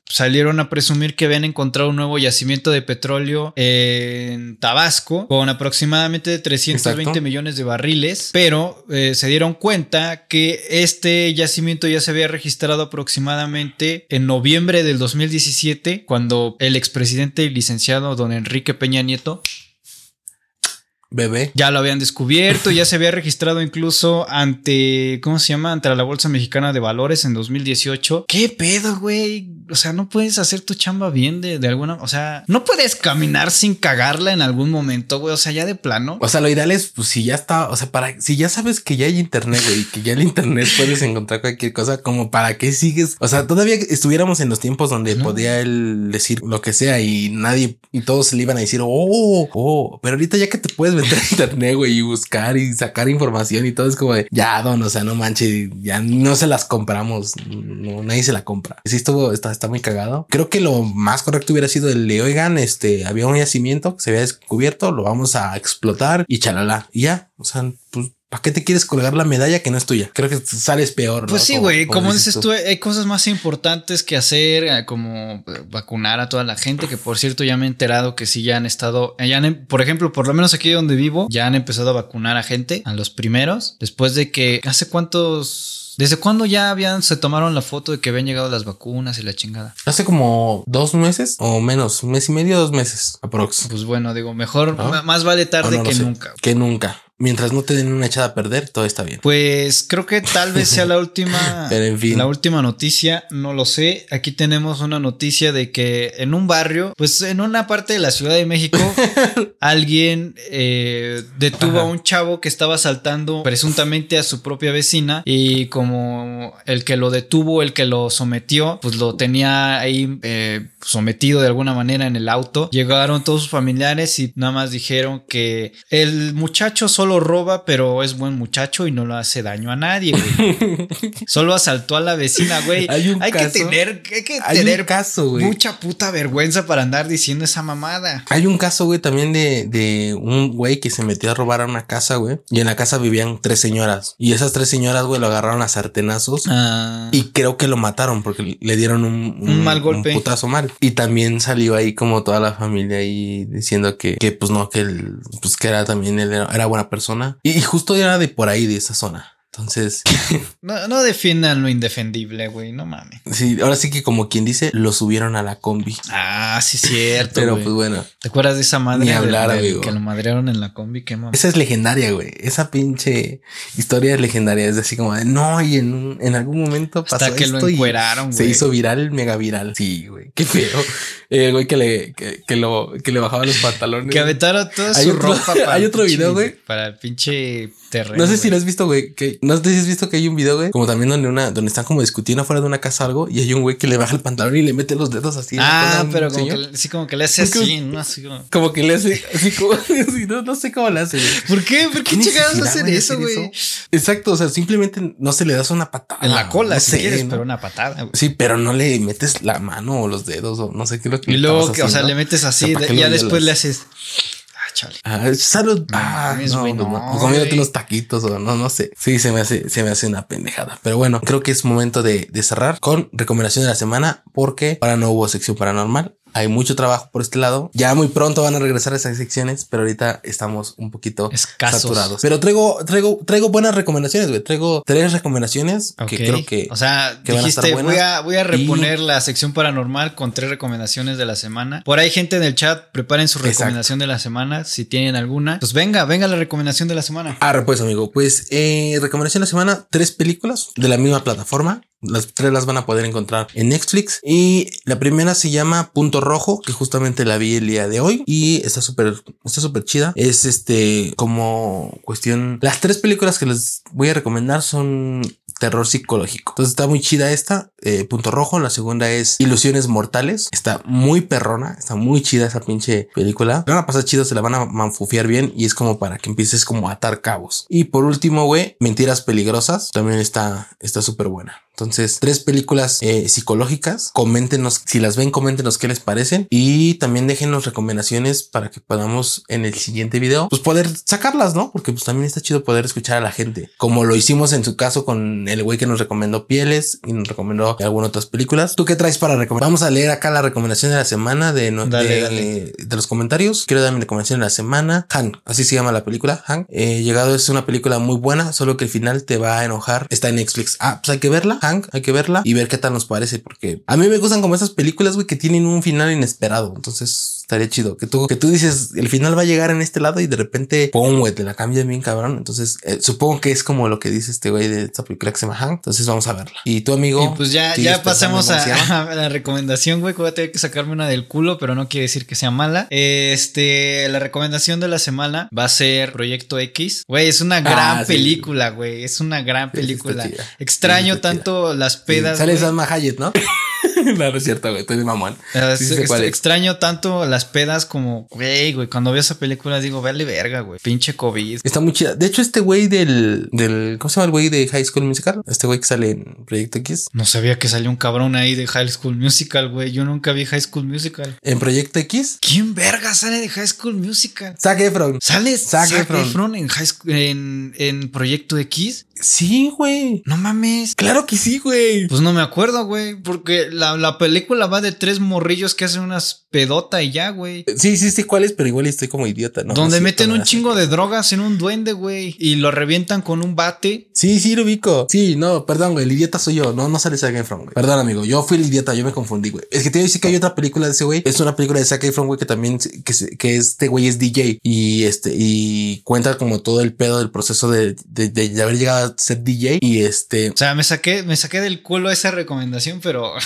salieron a presumir que habían encontrado un nuevo yacimiento de petróleo en Tabasco con aproximadamente 320 Exacto. millones de barriles, pero eh, se dieron cuenta que este yacimiento ya se había registrado aproximadamente en noviembre del 2017, cuando el expresidente y licenciado don Enrique Peña Nieto Bebé. ya lo habían descubierto, ya se había registrado incluso ante, ¿cómo se llama? Ante la Bolsa Mexicana de Valores en 2018. ¿Qué pedo, güey? O sea, no puedes hacer tu chamba bien de, de alguna, o sea, no puedes caminar sin cagarla en algún momento, güey, o sea, ya de plano. O sea, lo ideal es, pues, si ya está, o sea, para, si ya sabes que ya hay internet, güey, que ya en internet puedes encontrar cualquier cosa, como para qué sigues. O sea, todavía estuviéramos en los tiempos donde podía él decir lo que sea y nadie, y todos le iban a decir, oh, oh, pero ahorita ya que te puedes meter a internet, güey, y buscar y sacar información y todo es como de, ya, don, o sea, no manches, ya no se las compramos, no, nadie se la compra. Sí, estuvo, está, está muy cagado. Creo que lo más correcto hubiera sido el de, oigan, este, había un yacimiento que se había descubierto, lo vamos a explotar y chalala. Y ya, o sea, pues, ¿para qué te quieres colgar la medalla que no es tuya? Creo que sales peor. ¿no? Pues sí, güey, como, dices dices tú, hay cosas más importantes que hacer, eh, como eh, vacunar a toda la gente, que por cierto ya me he enterado que sí ya han estado, eh, ya han em- por ejemplo, por lo menos aquí donde vivo, ya han empezado a vacunar a gente, a los primeros, después de que, ¿hace cuántos... ¿Desde cuándo ya habían, se tomaron la foto de que habían llegado las vacunas y la chingada? Hace como dos meses o menos, un mes y medio, dos meses, aprox. Pues bueno, digo, mejor, más vale tarde no que nunca. Que nunca. Mientras no te den una echada a perder, todo está bien. Pues creo que tal vez sea la última. Pero en fin. La última noticia, no lo sé. Aquí tenemos una noticia de que en un barrio, pues en una parte de la Ciudad de México, alguien eh, detuvo Ajá. a un chavo que estaba asaltando presuntamente a su propia vecina. Y como el que lo detuvo, el que lo sometió, pues lo tenía ahí eh, sometido de alguna manera en el auto. Llegaron todos sus familiares y nada más dijeron que el muchacho solo roba, pero es buen muchacho y no lo hace daño a nadie, güey. Solo asaltó a la vecina, güey. Hay un que caso- tener, hay que Hay tener un caso, güey. mucha puta vergüenza para andar diciendo esa mamada. Hay un caso, güey, también de, de un güey que se metió a robar a una casa, güey. Y en la casa vivían tres señoras. Y esas tres señoras, güey, lo agarraron a sartenazos. Ah, Y creo que lo mataron porque le dieron un, Un mal golpe. Un putazo mal. Y también salió ahí como toda la familia ahí diciendo que, que pues no, que él, pues que era también él era, era buena persona. Y, y justo era de por ahí, de esa zona. Entonces, No, no defiendan lo indefendible, güey. No mames. sí, ahora sí que como quien dice, lo subieron a la combi. Ah, sí, cierto. Pero pues bueno, ¿Te acuerdas de esa madre Ni hablar, del amigo. que lo madrearon en la combi? Qué mames. esa es legendaria, güey. Esa pinche historia es legendaria. Es así como de, no, y en, un- en algún momento pasó Hasta que lo esto encueraron, Se güey. hizo viral, mega viral. Sí, güey. Qué feo. El güey que le, que, que lo, que le bajaba los pantalones. Que aventaron toda su otro- ropa para hay otro video, güey. Para el pinche terreno. No sé si lo has visto, güey. Que, no sé si has visto que hay un video, güey. Como también donde una, donde están como discutiendo afuera de una casa o algo. Y hay un güey que le baja el pantalón y le mete los dedos así. a Ah, pero como señor. que, sí, como que le hace como- así, ¿no? Así como- Como que le hace así como, así, no, no sé cómo le hace, güey. ¿Por qué? ¿Por qué necesidad, hacen güey, de eso, hacer güey? Exacto, o sea, simplemente no se le das una patada. En la cola, no si sé, quieres, ¿no? pero una patada. Sí, pero no le metes la mano o los dedos o no sé qué es lo que Y luego, que, o sea, le metes así, ¿para de- qué ya después le haces. Ah, chale. Ah, salud. Ah, no, güey, no, no, no, unos taquitos o no, no sé. Sí, se me hace, se me hace una pendejada. Pero bueno, creo que es momento de, de cerrar con recomendación de la semana porque ahora no hubo sección paranormal. Hay mucho trabajo por este lado. Ya muy pronto van a regresar esas secciones, pero ahorita estamos un poquito Escasos. saturados. Pero traigo, traigo, traigo buenas recomendaciones, güey. Traigo tres recomendaciones que creo que O sea, que van a estar dijiste, voy a, voy a reponer la sección paranormal con tres recomendaciones de la semana. Por ahí, gente en el chat, preparen su Exacto. recomendación de la semana, si tienen alguna. Pues venga, venga la recomendación de la semana. Ah, pues amigo, pues eh, recomendación de la semana, tres películas de la misma plataforma. Las tres las van a poder encontrar en Netflix. Y la primera se llama Punto Rojo, que justamente la vi el día de hoy. Y está súper, está súper chida. Es este como cuestión. Las tres películas que les voy a recomendar son terror psicológico. Entonces está muy chida esta, eh, Punto Rojo. La segunda es Ilusiones Mortales. Está muy perrona, está muy chida esa pinche película. La van a pasar chido, se la van a manfufiar bien y es como para que empieces como a atar cabos. Y por último, güey, Mentiras Peligrosas. También está, está súper buena. Entonces, tres películas eh, psicológicas. Coméntenos, si las ven, coméntenos qué les parecen. Y también déjenos recomendaciones para que podamos en el siguiente video, pues poder sacarlas, ¿no? Porque pues también está chido poder escuchar a la gente. Como lo hicimos en su caso con el güey que nos recomendó Pieles y nos recomendó algunas otras películas. ¿Tú qué traes para recomendar? Vamos a leer acá la recomendación de la semana de, no- Dale, de, dale. de los comentarios. Quiero dar mi recomendación de la semana. Han, así se llama la película. Han. Eh, llegado es una película muy buena, solo que el final te va a enojar. Está en Netflix. Ah, pues hay que verla. Hank, hay que verla y ver qué tal nos parece, porque a mí me gustan como esas películas, güey, que tienen un final inesperado. Entonces estaría chido que tú, que tú dices el final va a llegar en este lado y de repente, pum, güey, te la cambian bien cabrón. Entonces eh, supongo que es como lo que dice este güey de esta película que se llama Hank. Entonces vamos a verla. Y tu amigo, Y pues ya, ¿sigues ya llama? a, a la recomendación, güey, que voy a tener que sacarme una del culo, pero no quiere decir que sea mala. Este, la recomendación de la semana va a ser Proyecto X. Güey, es una gran Ah, sí. película, güey. Es una gran película. Extraño tanto las pedas. Sale. Salma Hayek, ¿no? no, no es cierto, güey. Estoy de mamón. Sí, es. extraño tanto las pedas como, güey, güey. Cuando veo esa película digo, vale verga, güey. Pinche COVID. Está muy chida. De hecho, este güey del, del, ¿cómo se llama el güey de High School Musical? Este güey que sale en Proyecto X. No sabía que salió un cabrón ahí de High School Musical, güey. Yo nunca vi High School Musical. En Proyecto X, ¿Quién verga sale de High School Musical? Zac Efron. ¿Sale Zac Zac, Efron. Efron, en, high School- en, en Proyecto X? Sí, güey. No mames. Claro que sí, güey. Pues no me acuerdo, güey. Porque la, la película va de tres morrillos que hacen unas pedota y ya, güey. Sí, sí, sí, cuál es, pero igual estoy como idiota, ¿no? Donde no meten un chingo de drogas en un duende, güey. Y lo revientan con un bate. Sí, sí, lo ubico. Sí, no, perdón, güey. El idiota soy yo. No, no sale Zac Efron, güey. Perdón, amigo. Yo fui el idiota. Yo me confundí, güey. Es que te iba a decir que hay otra película de ese güey. Es una película de Zac Efron, güey, que también, que, que este güey es DJ y este, y cuenta como todo el pedo del proceso de, de, de haber llegado a ser DJ y este, O sea, me saqué, me saqué del culo esa recomendación, pero.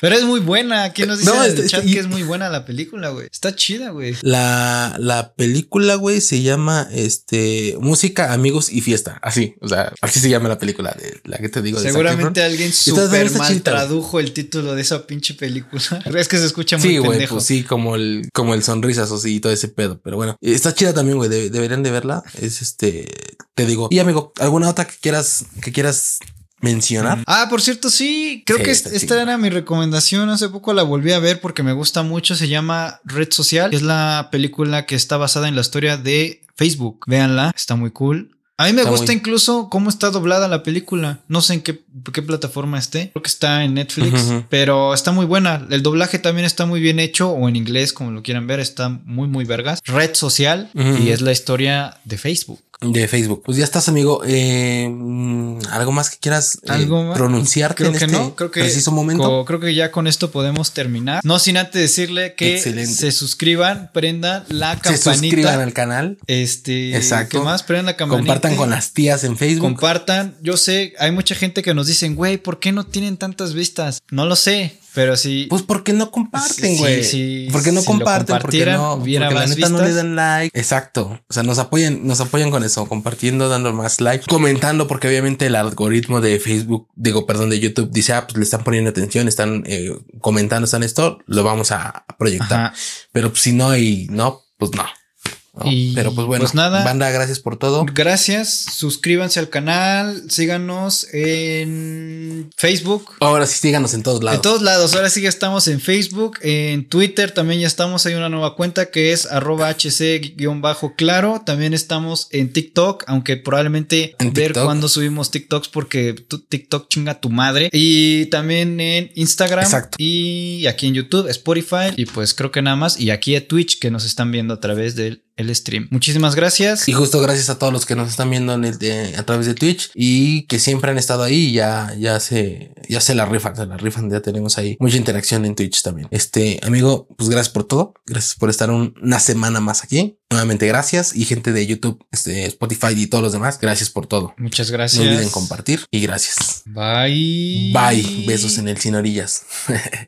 pero es muy buena. ¿Quién nos dice No, en este- el chat este- y- que es muy buena la película, güey? Está chida, güey. La, la película, güey, se llama este Música, Amigos y Fiesta. Así, o sea, así se llama la película de la que te digo. Seguramente alguien está mal tradujo el título de esa pinche película. es que se escucha muy Sí, güey, pendejo. pues sí, como el, como el sonrisas o sí, y todo ese pedo. Pero bueno, está chida también, güey. de- deberían de verla. Es este, te digo. Y amigo, ¿alguna otra que quieras, que quieras mencionar? Ah, por cierto, sí, creo Sí, que esta era mi recomendación. Hace poco la volví a ver porque me gusta mucho. Se llama Red Social. Es la película que está basada en la historia de Facebook. Véanla, está muy cool. A mí me Está gusta muy- incluso cómo está doblada la película. No sé en qué, qué plataforma esté. Creo que está en Netflix, pero está muy buena. El doblaje también está muy bien hecho, o en inglés, como lo quieran ver, está muy, muy vergas. Red social y es la historia de Facebook. De Facebook. Pues ya estás, amigo. Eh, mm, ¿Algo más que quieras eh, ¿Algo más? pronunciarte Creo en que este no, creo que preciso momento? creo que ya con esto podemos terminar. No sin antes decirle que Excelente. se suscriban, prendan la Se campanita. suscriban al canal. Este, Exacto. ¿qué más? Prendan la campanita. Compartan con las tías en Facebook. Compartan. Yo sé, hay mucha gente que nos dicen, güey, ¿por qué no tienen tantas vistas? No lo sé, pero sí. Pues porque no comparten, Sí, güey. sí, porque no si comparten, porque no, porque la neta no le vistas. dan like. Exacto. O sea, nos apoyan, nos apoyan con eso, compartiendo, dando más like, comentando, porque obviamente el algoritmo de Facebook, digo, perdón, de YouTube dice, ah, pues le están poniendo atención, están eh, comentando, están esto, lo vamos a proyectar. Ajá. Pero pues, si no y no, pues no. Pero pues bueno, pues nada. banda, gracias por todo. Gracias, suscríbanse al canal, síganos en Facebook. Ahora sí, síganos en todos lados. En todos lados, ahora sí que estamos en Facebook, en Twitter también ya estamos, hay una nueva cuenta que es arroba hc-claro, también estamos en TikTok, aunque probablemente En ver cuándo subimos TikToks porque TikTok chinga tu madre. Y también en Instagram Exacto. y aquí en YouTube, Spotify y pues creo que nada más. Y aquí a Twitch que nos están viendo a través del el stream. Muchísimas gracias. Y justo gracias a todos los que nos están viendo en el de- a través de Twitch y que siempre han estado ahí y ya, ya se, ya se la rifan, se la rifan. Ya tenemos ahí mucha interacción en Twitch también. Este amigo, pues gracias por todo. Gracias por estar un- una semana más aquí. Nuevamente gracias y gente de YouTube, este, Spotify y todos los demás. Gracias por todo. Muchas gracias. No olviden compartir y gracias. Bye. Bye. Besos en el sin orillas.